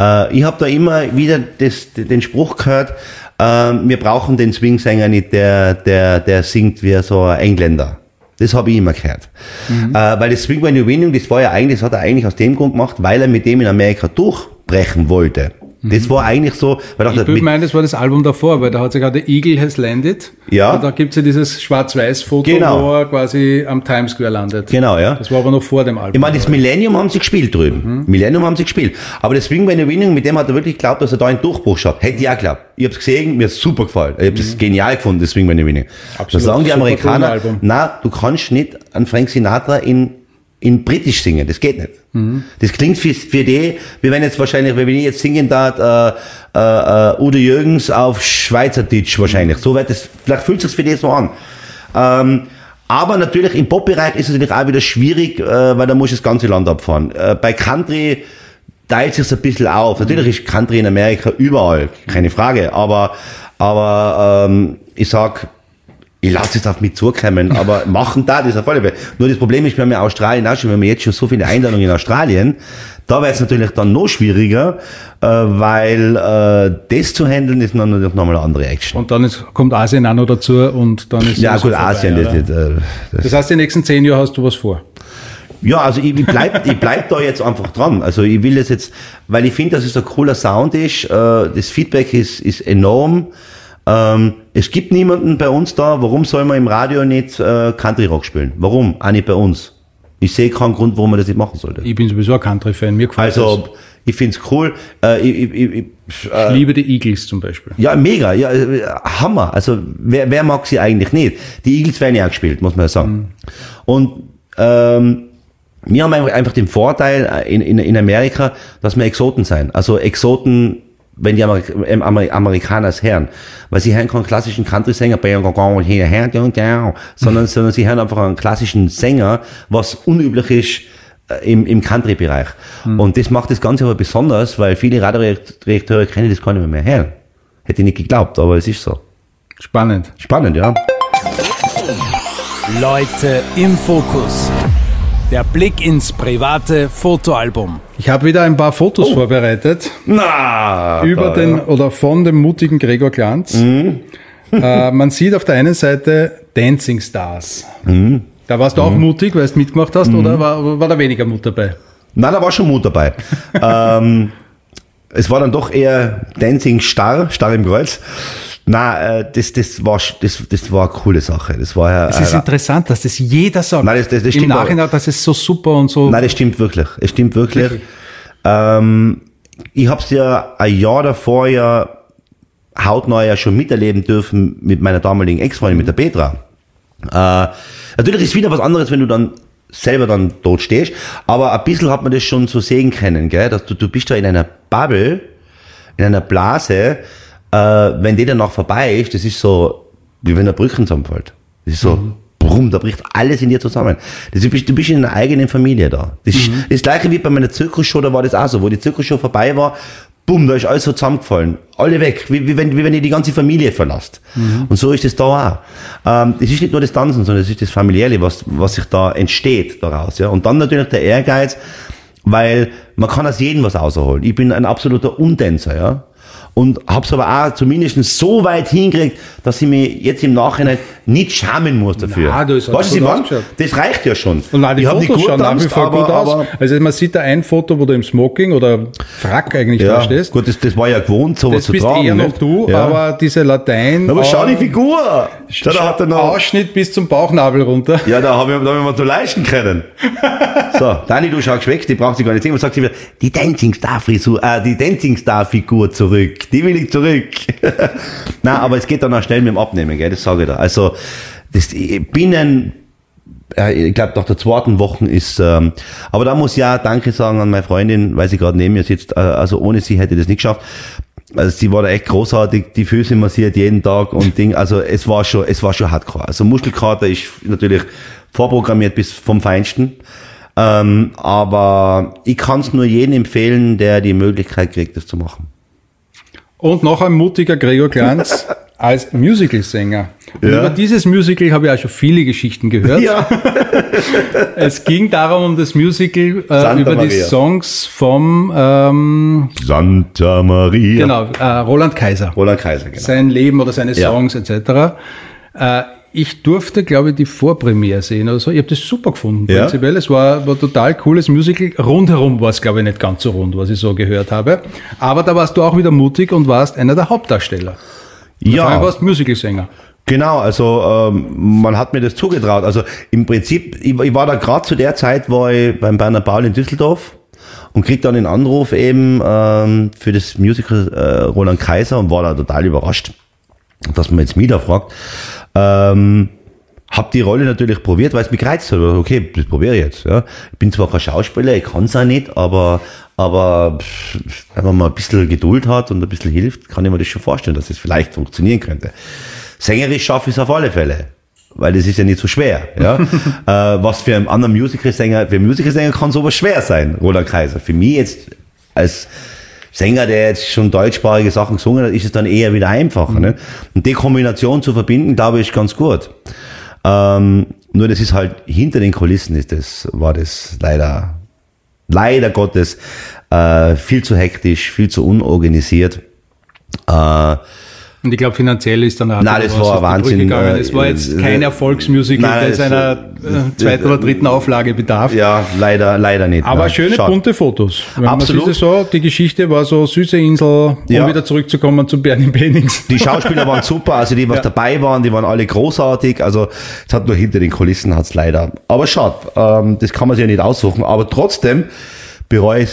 Äh, ich habe da immer wieder das, den Spruch gehört, äh, wir brauchen den Swing-Sänger nicht, der, der, der singt wie so ein Engländer. Das habe ich immer gehört. Mhm. Äh, weil das Swing When You Winning, das war ja eigentlich, das hat er eigentlich aus dem Grund gemacht, weil er mit dem in Amerika durchbrechen wollte. Das war eigentlich so, weil ich, dachte, ich meine, das war das Album davor, weil da hat sich gerade Eagle Has Landed. Ja. Und da gibt's ja dieses Schwarz-Weiß-Foto, Genau. wo er quasi am Times Square landet. Genau, ja. Das war aber noch vor dem Album. Ich meine, das Millennium haben sie gespielt drüben. Millennium haben sie gespielt. Aber das Swing When You Winning, mit dem hat er wirklich geglaubt, dass er da einen Durchbruch schafft. Hätte ich auch geglaubt. Ich hab's gesehen, mir ist super gefallen. Ich hab das genial gefunden, das Swing When You Winning. Da Absolut. sagen die Amerikaner, na, du kannst nicht an Frank Sinatra in, in Britisch singen. Das geht nicht. Das klingt für, für die, wie wenn jetzt wahrscheinlich, wenn ich jetzt singen darf, äh, äh, äh, Udo Jürgens auf Schweizerdeutsch wahrscheinlich. So wird das, vielleicht fühlt sich für die so an. Ähm, aber natürlich im Pop-Bereich ist es natürlich auch wieder schwierig, äh, weil da muss das ganze Land abfahren. Äh, bei Country teilt sich ein bisschen auf. Natürlich ist Country in Amerika überall, keine Frage. Aber, aber ähm, ich sag, ich lasse es auf mich zukommen, aber machen da das auf alle Fälle. Nur das Problem ist, wir haben ja Australien auch schon, wir haben jetzt schon so viele Einladungen in Australien. Da wird es natürlich dann noch schwieriger, äh, weil äh, das zu handeln ist dann natürlich nochmal eine andere Action. und dann ist, kommt Asien auch noch dazu und dann ist ja gut, vorbei, Asien, das, das, äh, das Das heißt, die nächsten zehn Jahre hast du was vor. Ja, also ich, ich bleib, ich bleib da jetzt einfach dran. Also ich will das jetzt, weil ich finde, dass es ein cooler Sound ist. Äh, das Feedback ist, ist enorm. Ähm, es gibt niemanden bei uns da. Warum soll man im Radio nicht äh, Country Rock spielen? Warum? Auch nicht bei uns. Ich sehe keinen Grund, warum man das nicht machen sollte. Ich bin sowieso ein Country-Fan, mir gefällt Also ich find's cool. Äh, ich, ich, ich, das. Ich liebe die Eagles zum Beispiel. ja, mega. Ja, äh, Hammer. Also wer, wer mag sie eigentlich nicht? Die Eagles werden ja auch gespielt, muss man ja sagen. Und ähm, wir haben einfach einfach den Vorteil in, in, in Amerika, dass wir Exoten sein. Also Exoten, wenn die Amerik ähm, Amer Amerikaner es hören. Weil sie hören keinen klassischen Country-Sänger, sondern, sondern sie hören einfach einen klassischen Sänger, was unüblich ist äh, im, im Country-Bereich. Und das macht das Ganze aber besonders, weil viele Radioredakteure kennen das gar nicht mehr hören. Hätte ich nicht geglaubt, aber es ist so. Spannend. Spannend, ja. Leute im Fokus. Der Blick ins private Fotoalbum. Ich habe wieder ein paar Fotos vorbereitet Na, über da, den ja. oder von dem mutigen Gregor Glanz. Äh, man sieht auf der einen Seite Dancing Stars. Da warst du auch mutig, weil du mitgemacht hast, oder war, war da weniger Mut dabei? Nein, da war schon Mut dabei. ähm, es war dann doch eher Dancing Star, Star im Kreuz. Na, äh, das, das war, das, das war eine coole Sache. Das war ja, Es ist interessant, dass das jeder sagt. Nein, das- das- das Im stimmt Nachhinein, das ist so super und so. Nein, das stimmt wirklich. Es stimmt wirklich. Ähm, ich habe es ja ein Jahr davor ja hautnah ja schon miterleben dürfen mit meiner damaligen Ex-Freundin, mit der Petra. Äh, natürlich ist wieder was anderes, wenn du dann selber dann dort stehst, aber ein bisschen hat man das schon so sehen können, gell? dass du, du bist da in einer Bubble, in einer Blase, äh, wenn die danach vorbei ist, das ist so, wie wenn eine Brücke zusammenfällt. Das ist so, brumm, da bricht alles in dir zusammen. Das, du, bist, du bist in einer eigenen Familie da. Das ist das gleiche wie bei meiner Zirkusshow, da war das auch so, wo die Zirkusshow vorbei war, bumm, da ist alles so zusammengefallen. Alle weg, wie, wie, wenn, wie wenn ihr die ganze Familie verlasst. Und so ist es da auch. Ähm, das ist nicht nur das Tanzen, sondern es ist das Familiäre, was, was sich da entsteht daraus. Ja? Und dann natürlich der Ehrgeiz, weil man kann aus jedem was rausholen. Ich bin ein absoluter Untänzer, ja. Und hab's aber auch zumindest so weit hingekriegt, dass ich mich jetzt im Nachhinein nicht schämen muss dafür. Na, das weißt ich ausgeschaut. Das reicht ja schon. Und nein, die ich Fotos schauen nach wie vor aber- gut aus. Also man sieht da ein Foto, wo du im Smoking oder Frack eigentlich Ja, da stehst. gut, das, das war ja gewohnt, sowas Das zu bist tragen. eher noch du, ja. aber diese Latein. aber schau die Figur! Schau, da hat er noch, Ausschnitt bis zum Bauchnabel runter. ja, da habe ich, da hab ich mir zu leisten können. So, Dani, du schaust weg, die braucht sie gar nicht sehen. Und sagt sie wieder, die Dancing Star Frisur, äh, die Dancing Star Figur zurück. Die will ich zurück. Nein, aber es geht dann auch schnell mit dem Abnehmen, gell, das sage ich da. Also, das, ich bin äh, ich glaube, nach der zweiten Woche ist, ähm, aber da muss ich ja Danke sagen an meine Freundin, weil sie gerade neben mir sitzt. Äh, also ohne sie hätte ich das nicht geschafft. Also sie war da echt großartig, die Füße massiert jeden Tag und Ding. Also es war schon, es war schon hardcore. Also Muskelkater ist natürlich vorprogrammiert bis vom Feinsten. Ähm, aber ich kann es nur jedem empfehlen, der die Möglichkeit kriegt, das zu machen. Und noch ein mutiger Gregor Glanz als Musicalsänger. Und Ja. über dieses Musical habe ich auch schon viele Geschichten gehört. Ja. Es ging darum, um das Musical äh, über die Maria. Songs vom ähm, Santa Maria. genau, äh, Roland Kaiser. Roland Kaiser, genau. Sein Leben oder seine Ja. Songs etc. Äh, ich durfte, glaube ich, die Vorpremiere sehen oder so. Ich habe das super gefunden, Ja. prinzipiell. Es war, war total cooles Musical. Rundherum war es, glaube ich, nicht ganz so rund, was ich so gehört habe. Aber da warst du auch wieder mutig und warst einer der Hauptdarsteller. Allem Ja, warst Musicalsänger. genau. Also ähm, man hat mir das zugetraut. Also im Prinzip, ich, ich war da gerade zu der Zeit, war ich beim Berner Paul in Düsseldorf und krieg dann den Anruf eben ähm, für das Musical äh, Roland Kaiser und war da total überrascht, dass man jetzt mich da fragt. Ähm, hab die Rolle natürlich probiert, weil es mich gereizt hat. Okay, das probiere ich jetzt. Ja. Ich bin zwar kein Schauspieler, ich kann es auch nicht, aber, aber pff, wenn man mal ein bisschen Geduld hat und ein bisschen hilft, kann ich mir das schon vorstellen, dass es vielleicht funktionieren könnte. Sängerisch schaffe ich es auf alle Fälle. Weil das ist ja nicht so schwer. Ja? äh, was für einen anderen Musicalsänger, für einen Musicalsänger kann sowas schwer sein, Roland Kaiser. Für mich jetzt als Sänger, der jetzt schon deutschsprachige Sachen gesungen hat, ist es dann eher wieder einfacher. Ne? Und die Kombination zu verbinden, glaube ich, ganz gut. Ähm, nur das ist halt hinter den Kulissen ist das, war das leider, leider Gottes, äh, viel zu hektisch, viel zu unorganisiert. Äh, Und ich glaube, finanziell ist dann auch Nein, das war Brücke Wahnsinn, Gegangen. äh, Es war jetzt äh, kein Erfolgsmusical, nein, das einer äh, zweiten oder dritten Auflage bedarf. ja, leider, leider nicht. Aber nein. schöne Schade. bunte Fotos. Wenn Absolut. Man so, die Geschichte war so süße Insel, um Ja. wieder zurückzukommen zu Bernie Bennings. Die Schauspieler waren super, also die, was Ja. dabei waren, die waren alle großartig. Also es hat nur hinter den Kulissen hat's leider. Aber schade, ähm, das kann man sich ja nicht aussuchen. Aber trotzdem bereue ich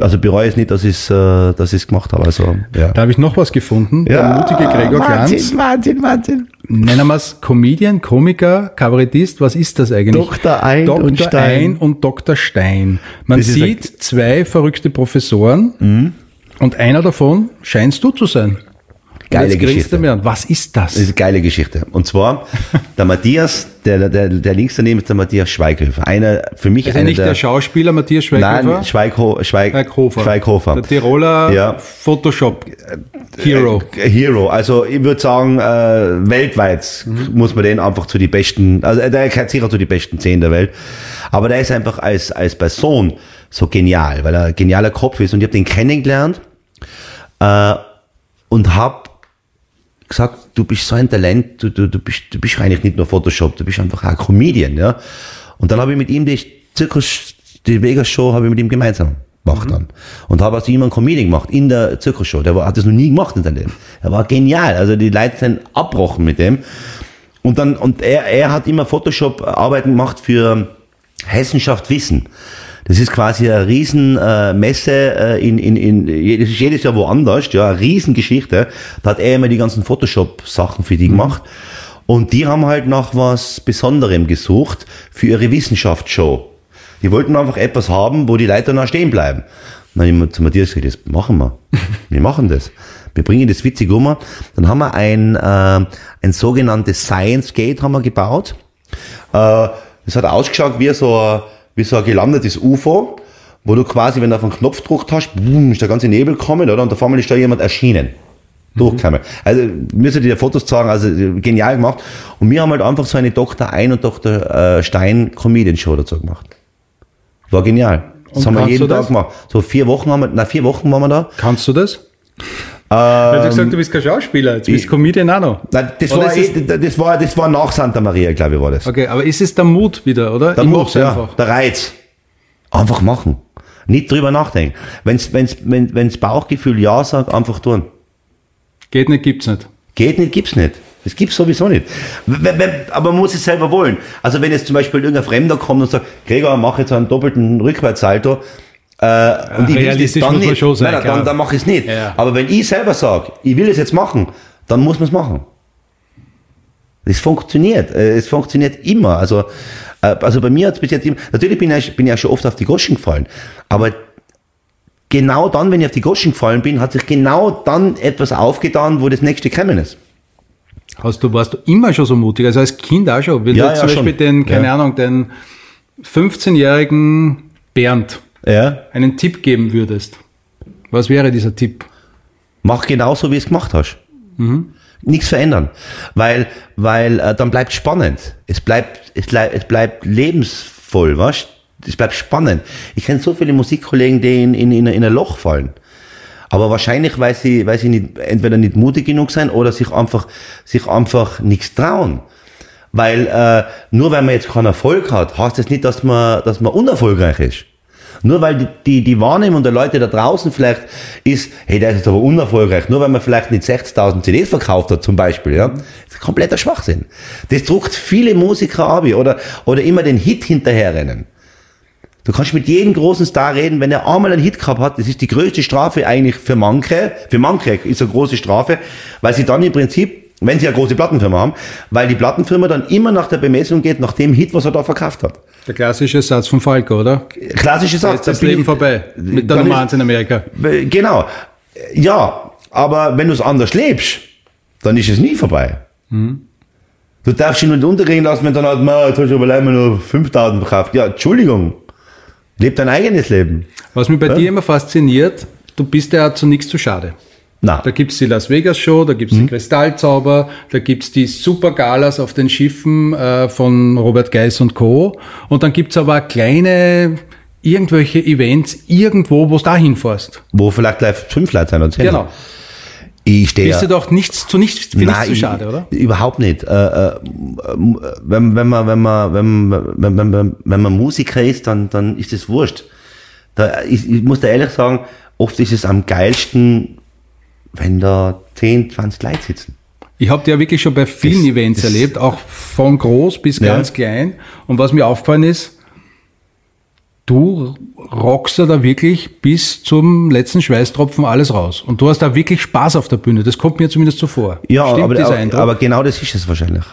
also bereue ich nicht, dass ich es äh, dass ich's gemacht habe. Also ja. Da habe ich noch was gefunden. Der mutige Gregor Glanz. Wahnsinn, Wahnsinn. Nennen wir es Comedian, Komiker, Kabarettist. Was ist das eigentlich? Dr. Ein Dr. und Stein. Ein und Dr. Stein. Man Das sieht zwei verrückte Professoren und einer davon scheinst du zu sein. Geile Geschichte. mir an. Was ist das? Das ist eine geile Geschichte. Und zwar, der Matthias, der, der, der links daneben ist der Matthias Schweighöfer. Einer, für mich ist ja einer nicht der, Schauspieler Matthias Schweighofer? Nein, Schweigho, Schweig, Schweighofer. Schweighofer. Der Tiroler Ja. Photoshop Hero. Äh, Hero. Also ich würde sagen, äh, weltweit muss man den einfach zu die besten, also äh, der gehört sicher zu die besten zehn der Welt. Aber der ist einfach als, als Person so genial, weil er ein genialer Kopf ist. Und ich habe den kennengelernt äh, und habe gesagt, du bist so ein Talent, du, du, du, bist, du bist eigentlich nicht nur Photoshop, du bist einfach auch ein Comedian. Ja? Und dann habe ich mit ihm die Zirkus, die Vegas Show habe ich mit ihm gemeinsam gemacht dann. Und habe aus ihm einen Comedian gemacht in der Zirkusshow. Der war, hat das noch nie gemacht in seinem Leben. Er war genial. Also die Leute sind abbrochen mit dem. Und dann, und er, er hat immer Photoshop-Arbeiten gemacht für Hessenschaft Wissen. Das ist quasi eine riesen äh, Messe äh, in, in, in, das ist jedes Jahr woanders, ja, eine Riesengeschichte. Da hat er immer die ganzen Photoshop-Sachen für die gemacht. Und die haben halt nach was Besonderem gesucht für ihre Wissenschaftsshow. Die wollten einfach etwas haben, wo die Leute noch stehen bleiben. Dann habe ich zu Matthias gesagt, das machen wir. Wir machen das. Wir bringen das witzig um. Dann haben wir ein, äh, ein sogenanntes Science Gate haben wir gebaut. Äh, das hat ausgeschaut wie so, ein- wie so ein gelandetes UFO, wo du quasi, wenn du auf einen Knopf gedrückt hast, boom, ist der ganze Nebel gekommen, oder? Und auf einmal ist da jemand erschienen. Durchgekommen. Also, müsst dir Fotos zeigen, also genial gemacht. Und wir haben halt einfach so eine Dr. Ein und Dr. äh, Stein Comedian Show dazu gemacht. War genial. Das Und haben wir jeden Tag das? gemacht. So vier Wochen haben wir, na vier Wochen waren wir da. Kannst du das? Du hast gesagt, du bist kein Schauspieler, jetzt bist du Comedian auch noch. Nein, das, Oder war, eh, das, war, das war nach Santa Maria, glaube ich, war das. Okay, aber ist es der Mut wieder, oder? Der ich Mut, ja, einfach. der Reiz. Einfach machen. Nicht drüber nachdenken. Wenn's, wenn's, wenn, wenn's Bauchgefühl ja sagt, einfach tun. Geht nicht, gibt's nicht. Geht nicht, gibt's nicht. Das gibt's sowieso nicht. Aber man muss es selber wollen. Also wenn jetzt zum Beispiel irgendein Fremder kommt und sagt, Gregor, mach jetzt einen doppelten Rückwärtssalto, äh, und ich will das realistisch dann muss nicht, schon sein, nein, dann, dann mache ich es nicht. Ja. Aber wenn ich selber sage, ich will es jetzt machen, dann muss man es machen. Das funktioniert. Äh, Es funktioniert immer. Also, äh, also bei mir hat es bis jetzt immer, natürlich bin ich, bin ich ja schon oft auf die Goschen gefallen, aber genau dann, wenn ich auf die Goschen gefallen bin, hat sich genau dann etwas aufgetan, wo das nächste kommen ist. Hast du, warst du immer schon so mutig? Also als Kind auch schon. Wenn Ja, du ja, zum Beispiel schon. den, keine Ja. Ahnung, den 15-jährigen Bernd Ja. einen Tipp geben würdest. Was wäre dieser Tipp? Mach genauso, wie es gemacht hast. Nichts verändern. Weil, weil äh, dann bleibt spannend. Es bleibt, es, bleib, es bleibt lebensvoll, weißt Es bleibt spannend. Ich kenne so viele Musikkollegen, die in, in, in, in ein Loch fallen. Aber wahrscheinlich, weil sie, weil sie nicht, entweder nicht mutig genug sein oder sich einfach, sich einfach nichts trauen. Weil äh, nur weil man jetzt keinen Erfolg hat, heißt das nicht, dass man, dass man unerfolgreich ist. Nur weil die, die, die Wahrnehmung der Leute da draußen vielleicht ist, hey, der ist jetzt aber unerfolgreich, nur weil man vielleicht nicht 60.000 CDs verkauft hat zum Beispiel, ja, das ist kompletter Schwachsinn. Das druckt viele Musiker ab oder, oder immer den Hit hinterherrennen. Du kannst mit jedem großen Star reden, wenn er einmal einen Hit gehabt hat, das ist die größte Strafe eigentlich für manche, für manche ist eine große Strafe, weil sie dann im Prinzip, wenn sie eine große Plattenfirma haben, weil die Plattenfirma dann immer nach der Bemessung geht, nach dem Hit, was er da verkauft hat. Der klassische Satz von Falco, oder? Klassische Satz. Jetzt ist das Leben vorbei. Mit der Nummer ist- 1 in Amerika. Genau. Ja, aber wenn du es anders lebst, dann ist es nie vorbei. Du darfst dich nicht untergehen lassen, wenn dann halt, "Ma, jetzt hast du aber leider nur 5000 verkauft. Ja, Entschuldigung. Leb dein eigenes Leben. Was mich bei dir immer fasziniert, du bist ja zu nichts zu schade. Na, Da gibt's die Las Vegas Show, da gibt's die Kristallzauber, da gibt's die Super Galas auf den Schiffen äh, von Robert Geis und Co. Und dann gibt's aber kleine irgendwelche Events irgendwo, wo du da hinfährst. wo vielleicht gleich fünf Leute sein und zehn. Genau. Ich stehe Bist du doch nichts zu nichts für nichts zu schade, oder? Überhaupt nicht. Äh, äh, wenn, wenn man, wenn man, wenn, wenn, wenn, wenn, wenn man Musiker ist, dann, dann ist es wurscht. Da, ich, ich muss da ehrlich sagen, oft ist es am geilsten, wenn da 10, 20 Leute sitzen. Ich habe ja wirklich schon bei vielen Das- Events das- erlebt, auch von groß bis Ja. ganz klein. Und was mir aufgefallen ist, du rockst ja da wirklich bis zum letzten Schweißtropfen alles raus. Und du hast da wirklich Spaß auf der Bühne. Das kommt mir zumindest so vor. Ja, Stimmt aber, aber, aber genau das ist es wahrscheinlich.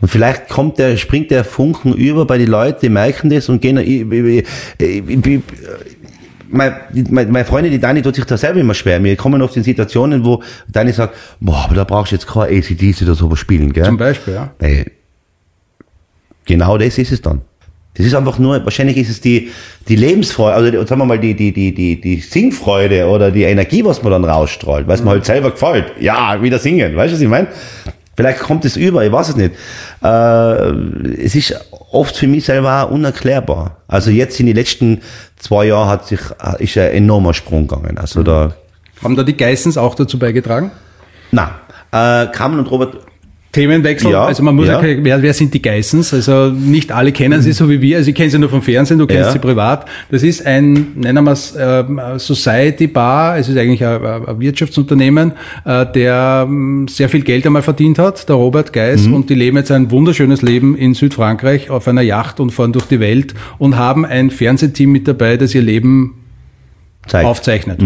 Und vielleicht kommt der, springt der Funken über bei den Leuten, die merken das und gehen, ich, ich, ich, meine, meine, Freundin, die Dani, tut sich da selber immer schwer. Wir kommen oft in Situationen, wo Dani sagt, boah, aber da brauchst du jetzt kein ACDC oder sowas spielen, gell? Zum Beispiel, ja. Nee. Genau das ist es dann. Das ist einfach nur, wahrscheinlich ist es die, die Lebensfreude, also die- sagen wir mal, die, die, die, die, die Singfreude oder die Energie, was man dann rausstrahlt, weil es mir halt selber gefällt. Ja, wieder singen, weißt du, was ich meine? Vielleicht kommt es über, ich weiß es nicht. Äh, es ist oft für mich selber auch unerklärbar. Also jetzt in den letzten zwei Jahren hat sich, ist ein enormer Sprung gegangen. Also da, Haben da die Geissens auch dazu beigetragen? na, äh, Carmen und Robert Themenwechsel. Ja, also man muss ja, ja. wer, wer sind die Geissens? Also nicht alle kennen sie so wie wir. Also ich kenne sie nur vom Fernsehen, du kennst Ja. sie privat. Das ist ein, nennen wir es, ähm, Society Bar. Es ist eigentlich ein, ein Wirtschaftsunternehmen, äh, der ähm, sehr viel Geld einmal verdient hat, der Robert Geiss. Mhm. Und die leben jetzt ein wunderschönes Leben in Südfrankreich auf einer Yacht und fahren durch die Welt und haben ein Fernsehteam mit dabei, das ihr Leben zeigt. aufzeichnet.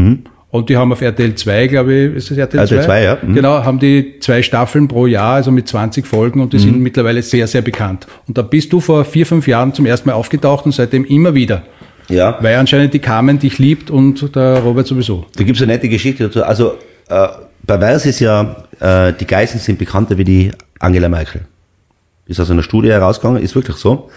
Und die haben auf RTL 2, glaube ich, ist das RTL 2? RTL 2, ja. Mhm. Genau, haben die zwei Staffeln pro Jahr, also mit 20 Folgen und die sind mittlerweile sehr, sehr bekannt. Und da bist du vor vier, fünf Jahren zum ersten Mal aufgetaucht und seitdem immer wieder. Ja. Weil anscheinend die Carmen dich liebt und der Robert sowieso. Da gibt's eine nette Geschichte dazu. Also äh, pervers ist ja, äh, die Geißen sind bekannter wie die Angela Merkel. Ist aus einer Studie herausgegangen, ist wirklich so.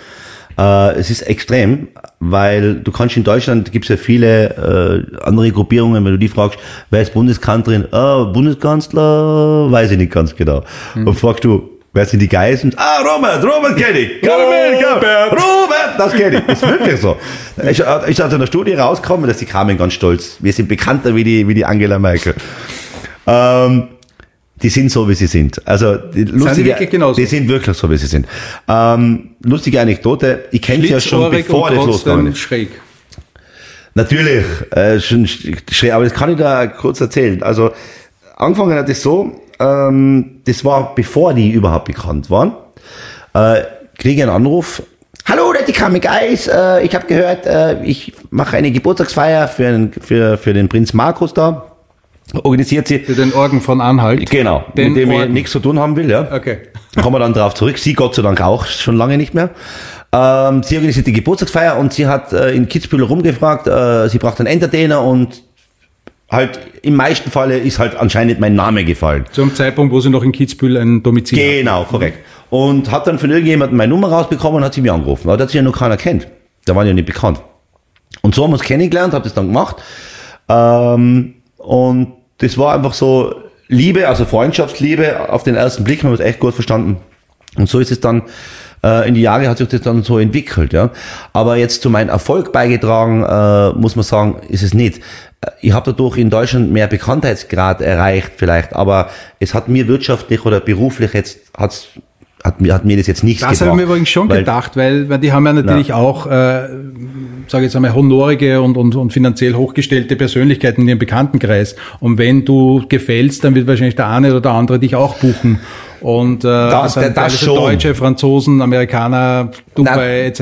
Äh, es ist extrem, weil du kannst in Deutschland, gibt's ja viele äh, andere Gruppierungen, wenn du die fragst, wer ist Bundeskanzlerin? Ah, Bundeskanzler, weiß ich nicht ganz genau. Und fragst du, wer sind die Geißen? Ah, Robert, Robert kenne ich. Robert, Robert, das kenne ich. Ist wirklich so. Ist, ist aus einer Studie rausgekommen, dass die Carmen ganz stolz. Wir sind bekannter wie die, wie die Angela Merkel. Ähm, die sind so, wie sie sind. Also die lustige, wirklich genauso? Die sind wirklich so, wie sie sind. Ähm, lustige Anekdote. Ich kenne sie ja schon, bevor das losgegangen ist. schräg. Natürlich, äh, schon schräg, aber das kann ich da kurz erzählen. Also angefangen hat es so, ähm, das war bevor die überhaupt bekannt waren. Äh, kriege einen Anruf. Hallo, der Dikame Geis. Äh, ich habe gehört, äh, ich mache eine Geburtstagsfeier für, einen, für, für den Prinz Markus da. Organisiert sie. Für den Orgen von Anhalt. Genau, Den mit dem ich Orden. nichts zu tun haben will, ja. Okay. Kommen wir dann drauf zurück. Sie Gott sei Dank auch schon lange nicht mehr. Ähm, sie organisiert die Geburtstagsfeier und sie hat äh, in Kitzbühel rumgefragt, äh, sie braucht einen Entertainer und halt im meisten Falle ist halt anscheinend mein Name gefallen. Zum Zeitpunkt, wo sie noch in Kitzbühel ein Domizil hat. Genau, korrekt. Und hat dann von irgendjemandem meine Nummer rausbekommen und hat sie mir angerufen. Aber das hat sie ja noch keiner kennt. Da waren ja nicht bekannt. Und so haben wir uns kennengelernt, habe das dann gemacht. Ähm, und das war einfach so Liebe, also Freundschaftsliebe auf den ersten Blick, wir es echt gut verstanden. Und so ist es dann äh, in die Jahre hat sich das dann so entwickelt, ja. Aber jetzt zu meinem Erfolg beigetragen, äh, muss man sagen, ist es nicht. Äh, Ich habe dadurch in Deutschland mehr Bekanntheitsgrad erreicht, vielleicht, aber es hat mir wirtschaftlich oder beruflich jetzt hat's hat hat mir das jetzt nichts Das habe ich mir übrigens schon weil- gedacht, weil, weil die haben ja natürlich auch, äh, sage jetzt einmal, honorige und, und, und finanziell hochgestellte Persönlichkeiten in ihrem Bekanntenkreis. Und wenn du gefällst, dann wird wahrscheinlich der eine oder der andere dich auch buchen. Und äh, das, das sind teilweise schon. Deutsche, Franzosen, Amerikaner, Dubai etc.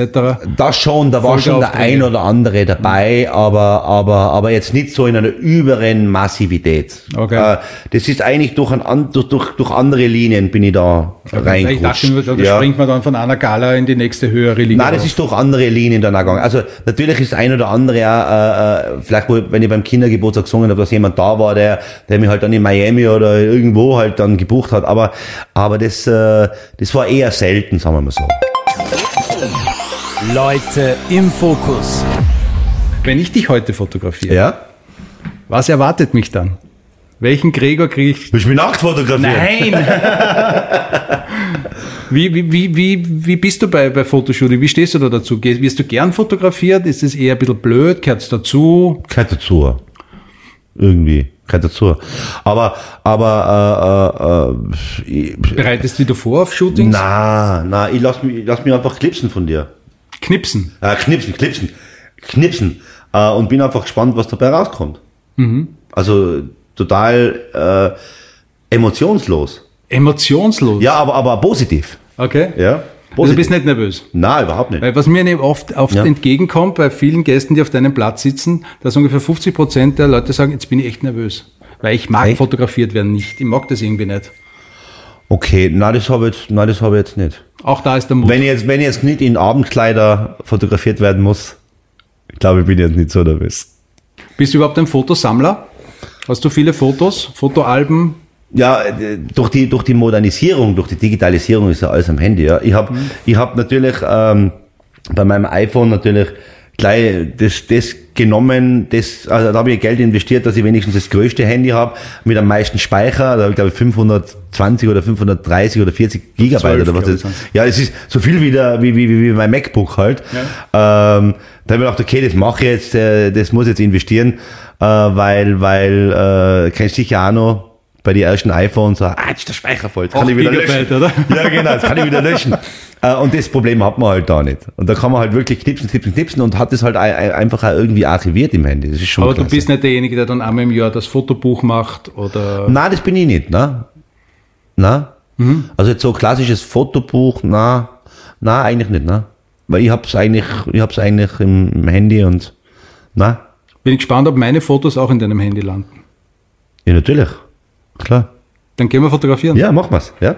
Das schon, da war schon der ein oder andere dabei, aber, aber, aber jetzt nicht so in einer überen Massivität. Okay. Äh, das ist eigentlich durch, ein, durch, durch, durch andere Linien bin ich da Ich dachte, reingerutscht. da Ja. springt man dann von einer Gala in die nächste höhere Liga. Nein, das ist durch andere Linien dann auch gegangen. Also natürlich ist ein oder andere auch, äh, äh, vielleicht wo, wenn ich beim Kindergeburtstag gesungen habe, dass jemand da war, der, der mich halt dann in Miami oder irgendwo halt dann gebucht hat. Aber, aber das, äh, das war eher selten, sagen wir mal so. Leute im Fokus. Wenn ich dich heute fotografiere, Ja? was erwartet mich dann? Welchen Gregor kriege ich Willst du mich nackt fotografieren? Nein! wie, wie, wie, wie, wie bist du bei, bei Fotoshooting? Wie stehst du da dazu? Wirst du gern fotografiert? Ist es eher ein bisschen blöd? Gehört es dazu? Gehört dazu. Irgendwie. Gehört dazu. Aber, aber, äh, äh, äh, ich, Bereitest du dich vor auf Shootings? na, na, ich lass mich, ich lass mich einfach klipsen von dir. Knipsen. Äh, knipsen, knipsen, knipsen. Äh, und bin einfach gespannt, was dabei rauskommt. Also total äh, emotionslos. Emotionslos. Ja, aber, aber positiv. Okay. Ja. Also du bist nicht nervös. Nein, überhaupt nicht. Weil was mir oft, oft Ja. entgegenkommt bei vielen Gästen, die auf deinem Platz sitzen, dass ungefähr 50 Prozent der Leute sagen, jetzt bin ich echt nervös. Weil ich mag Echt? fotografiert werden nicht. Ich mag das irgendwie nicht. Okay, na das habe ich jetzt, das habe ich jetzt nicht. Auch da ist der Mut. Wenn ich jetzt, wenn ich jetzt nicht in Abendkleider fotografiert werden muss, ich glaube, ich bin jetzt nicht so nervös. Bist du überhaupt ein Fotosammler? Hast du viele Fotos, Fotoalben? Ja, äh, durch die, durch die Modernisierung, durch die Digitalisierung ist ja alles am Handy. Ja. Ich habe ich hab natürlich ähm, bei meinem iPhone natürlich gleich das, das genommen, das, also da habe ich Geld investiert, dass ich wenigstens das größte Handy habe, mit am meisten Speicher, da habe ich glaube ich 520 oder 530 oder 40 Gigabyte 12, oder was das sind's. Ja, es ist so viel wie, der, wie, wie, wie, mein MacBook halt. Ähm, da habe ich mir gedacht, okay, das mache ich jetzt, äh, das muss ich jetzt investieren, äh, weil, weil, äh, kennst du sicher auch noch, bei den ersten iPhones, ah, jetzt ist der Speicher voll, jetzt kann ich wieder Gigabyte, löschen. oder? Ja, genau, das kann ich wieder löschen. Äh, Und das Problem hat man halt da nicht. Und da kann man halt wirklich knipsen, knipsen, knipsen und hat das halt ein- ein- einfach auch irgendwie archiviert im Handy. Das ist schon Aber klasse. du bist nicht derjenige, der dann einmal im Jahr das Fotobuch macht oder. Nein, das bin ich nicht, ne? Na? Also jetzt so klassisches Fotobuch, na, na, eigentlich nicht, ne? Weil ich hab's eigentlich, ich hab's eigentlich im, im Handy und, na? Bin ich gespannt, ob meine Fotos auch in deinem Handy landen. Ja, natürlich. Klar. Dann gehen wir fotografieren. Ja, machen wir's, ja?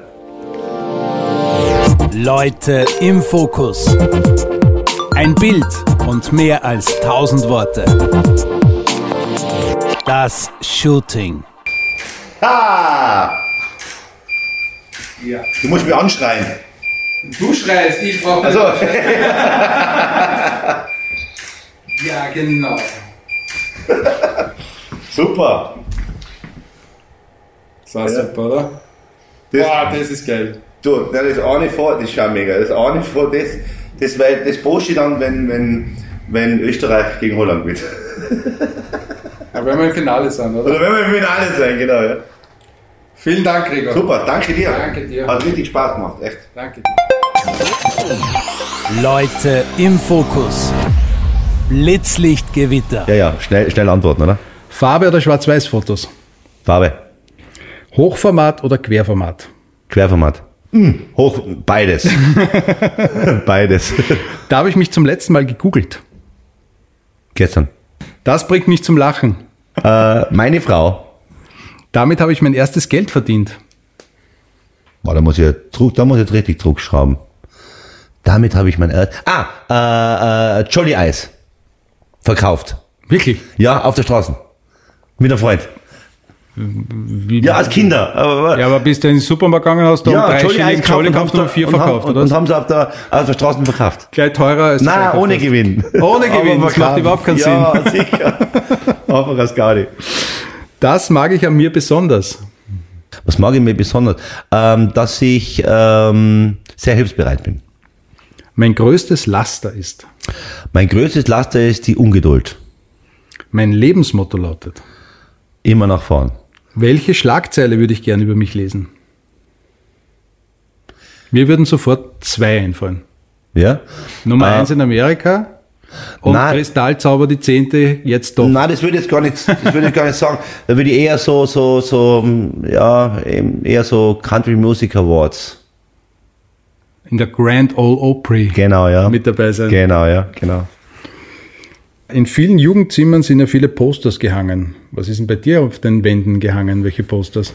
Leute im Fokus. Ein Bild und mehr als tausend Worte. Das Shooting. Ha! Du musst mich anschreien. Du schreist, ich brauche. Also, Ja, genau. super. Das war super, oder? Das, das ist geil. du, das eine vor, das ist schon mega. Das eine vor, das, das, weil, das poste ich dann, wenn, wenn, wenn Österreich gegen Holland wird. Aber wenn wir im Finale sind, oder? Oder wenn wir im Finale sein, genau, ja. Vielen Dank, Gregor. Super, danke dir. Danke dir. Hat richtig Spaß gemacht, echt. Danke. Leute im Fokus. Blitzlichtgewitter. Ja, ja, schnell, schnell antworten, oder? Farbe oder Schwarz-Weiß-Fotos? Farbe, Hochformat oder Querformat? Querformat. Hm, hoch, beides. beides. Da habe ich mich zum letzten Mal gegoogelt. Gestern. Das bringt mich zum Lachen. Äh, meine Frau, Damit habe ich mein erstes Geld verdient. boah, da muss ich, Druck, da muss ich jetzt richtig Druck schrauben. Damit habe ich mein erst, ah, äh, äh, Jolly Eis. Verkauft. Wirklich? Ja, auf der Straße. Mit einem Freund. Wie, Ja, als Kinder. Aber, Ja, aber bist du in den Supermarkt gegangen, hast du um drei Schilling Jolly gekauft und um vier verkauft, und, oder? und haben sie auf der, auf der Straße verkauft. Gleich teurer als Nein, ohne hast. Gewinn. Ohne Gewinn, das macht überhaupt keinen ja, sicher. Einfach als Gaudi. Das mag ich an mir besonders. Was mag ich mir besonders? Ähm, dass ich ähm, sehr hilfsbereit bin. Mein größtes Laster ist. Mein größtes Laster ist die Ungeduld. Mein Lebensmotto lautet. Immer nach vorn. Welche Schlagzeile würde ich gerne über mich lesen? Mir würden sofort zwei einfallen. Ja? Nummer Äh, eins in Amerika und Nein. Kristallzauber die zehnte jetzt doch. Nein, das würde ich jetzt gar nicht, das würde ich gar nicht sagen. Da würde ich eher so, so, so, ja, eher so Country Music Awards. In der Grand Ole Opry Genau, ja. mit dabei sein. Genau, ja, genau. In vielen Jugendzimmern sind ja viele Posters gehangen. Was ist denn bei dir auf den Wänden gehangen? Welche Posters?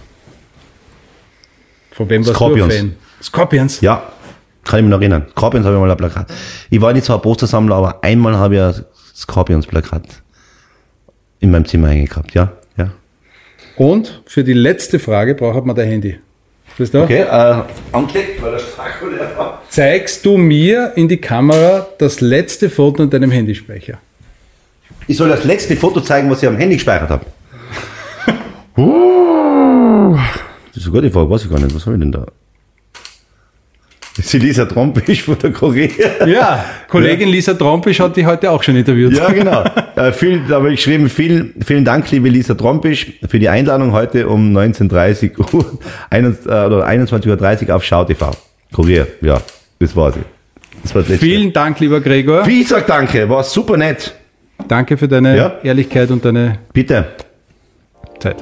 Von wem warst Scorpions. du ein Fan? Scorpions? Ja, kann ich mich noch erinnern. Scorpions habe ich mal ein Plakat. Ich war nicht so ein Postersammler, aber einmal habe ich ein Scorpions-Plakat in meinem Zimmer hängen gehabt. Ja, ja. Und für die letzte Frage braucht man dein Handy. Weißt du? Okay, äh, angeklickt, weil war. Zeigst du mir in die Kamera das letzte Foto in deinem Handyspeicher? Ich soll das letzte Foto zeigen, was ich am Handy gespeichert habe. Das ist eine gute Frage, weiß ich gar nicht. Was habe ich denn da? Das ist die Lisa Trompisch von der Korea. Ja, Kollegin Lisa Trompisch hat dich heute auch schon interviewt. Ja, genau. Äh, viel, da habe ich geschrieben, vielen, vielen Dank, liebe Lisa Trompisch, für die Einladung heute um 19.30 Uhr, 21, äh, oder 21.30 Uhr auf Schau TV. Korea, ja, das war sie. Das war das. Vielen Dank, lieber Gregor. Wie ich sag danke, war super nett. Danke für deine Ja. Ehrlichkeit und deine Bitte. Zeit.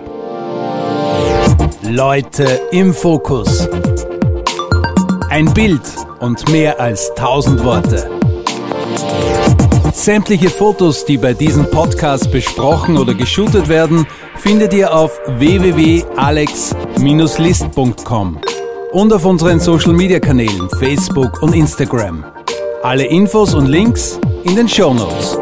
Leute im Fokus. Ein Bild und mehr als tausend Worte. Sämtliche Fotos, die bei diesem Podcast besprochen oder geshootet werden, findet ihr auf www.alex-list.com und auf unseren Social Media Kanälen Facebook und Instagram. Alle Infos und Links in den Show Notes.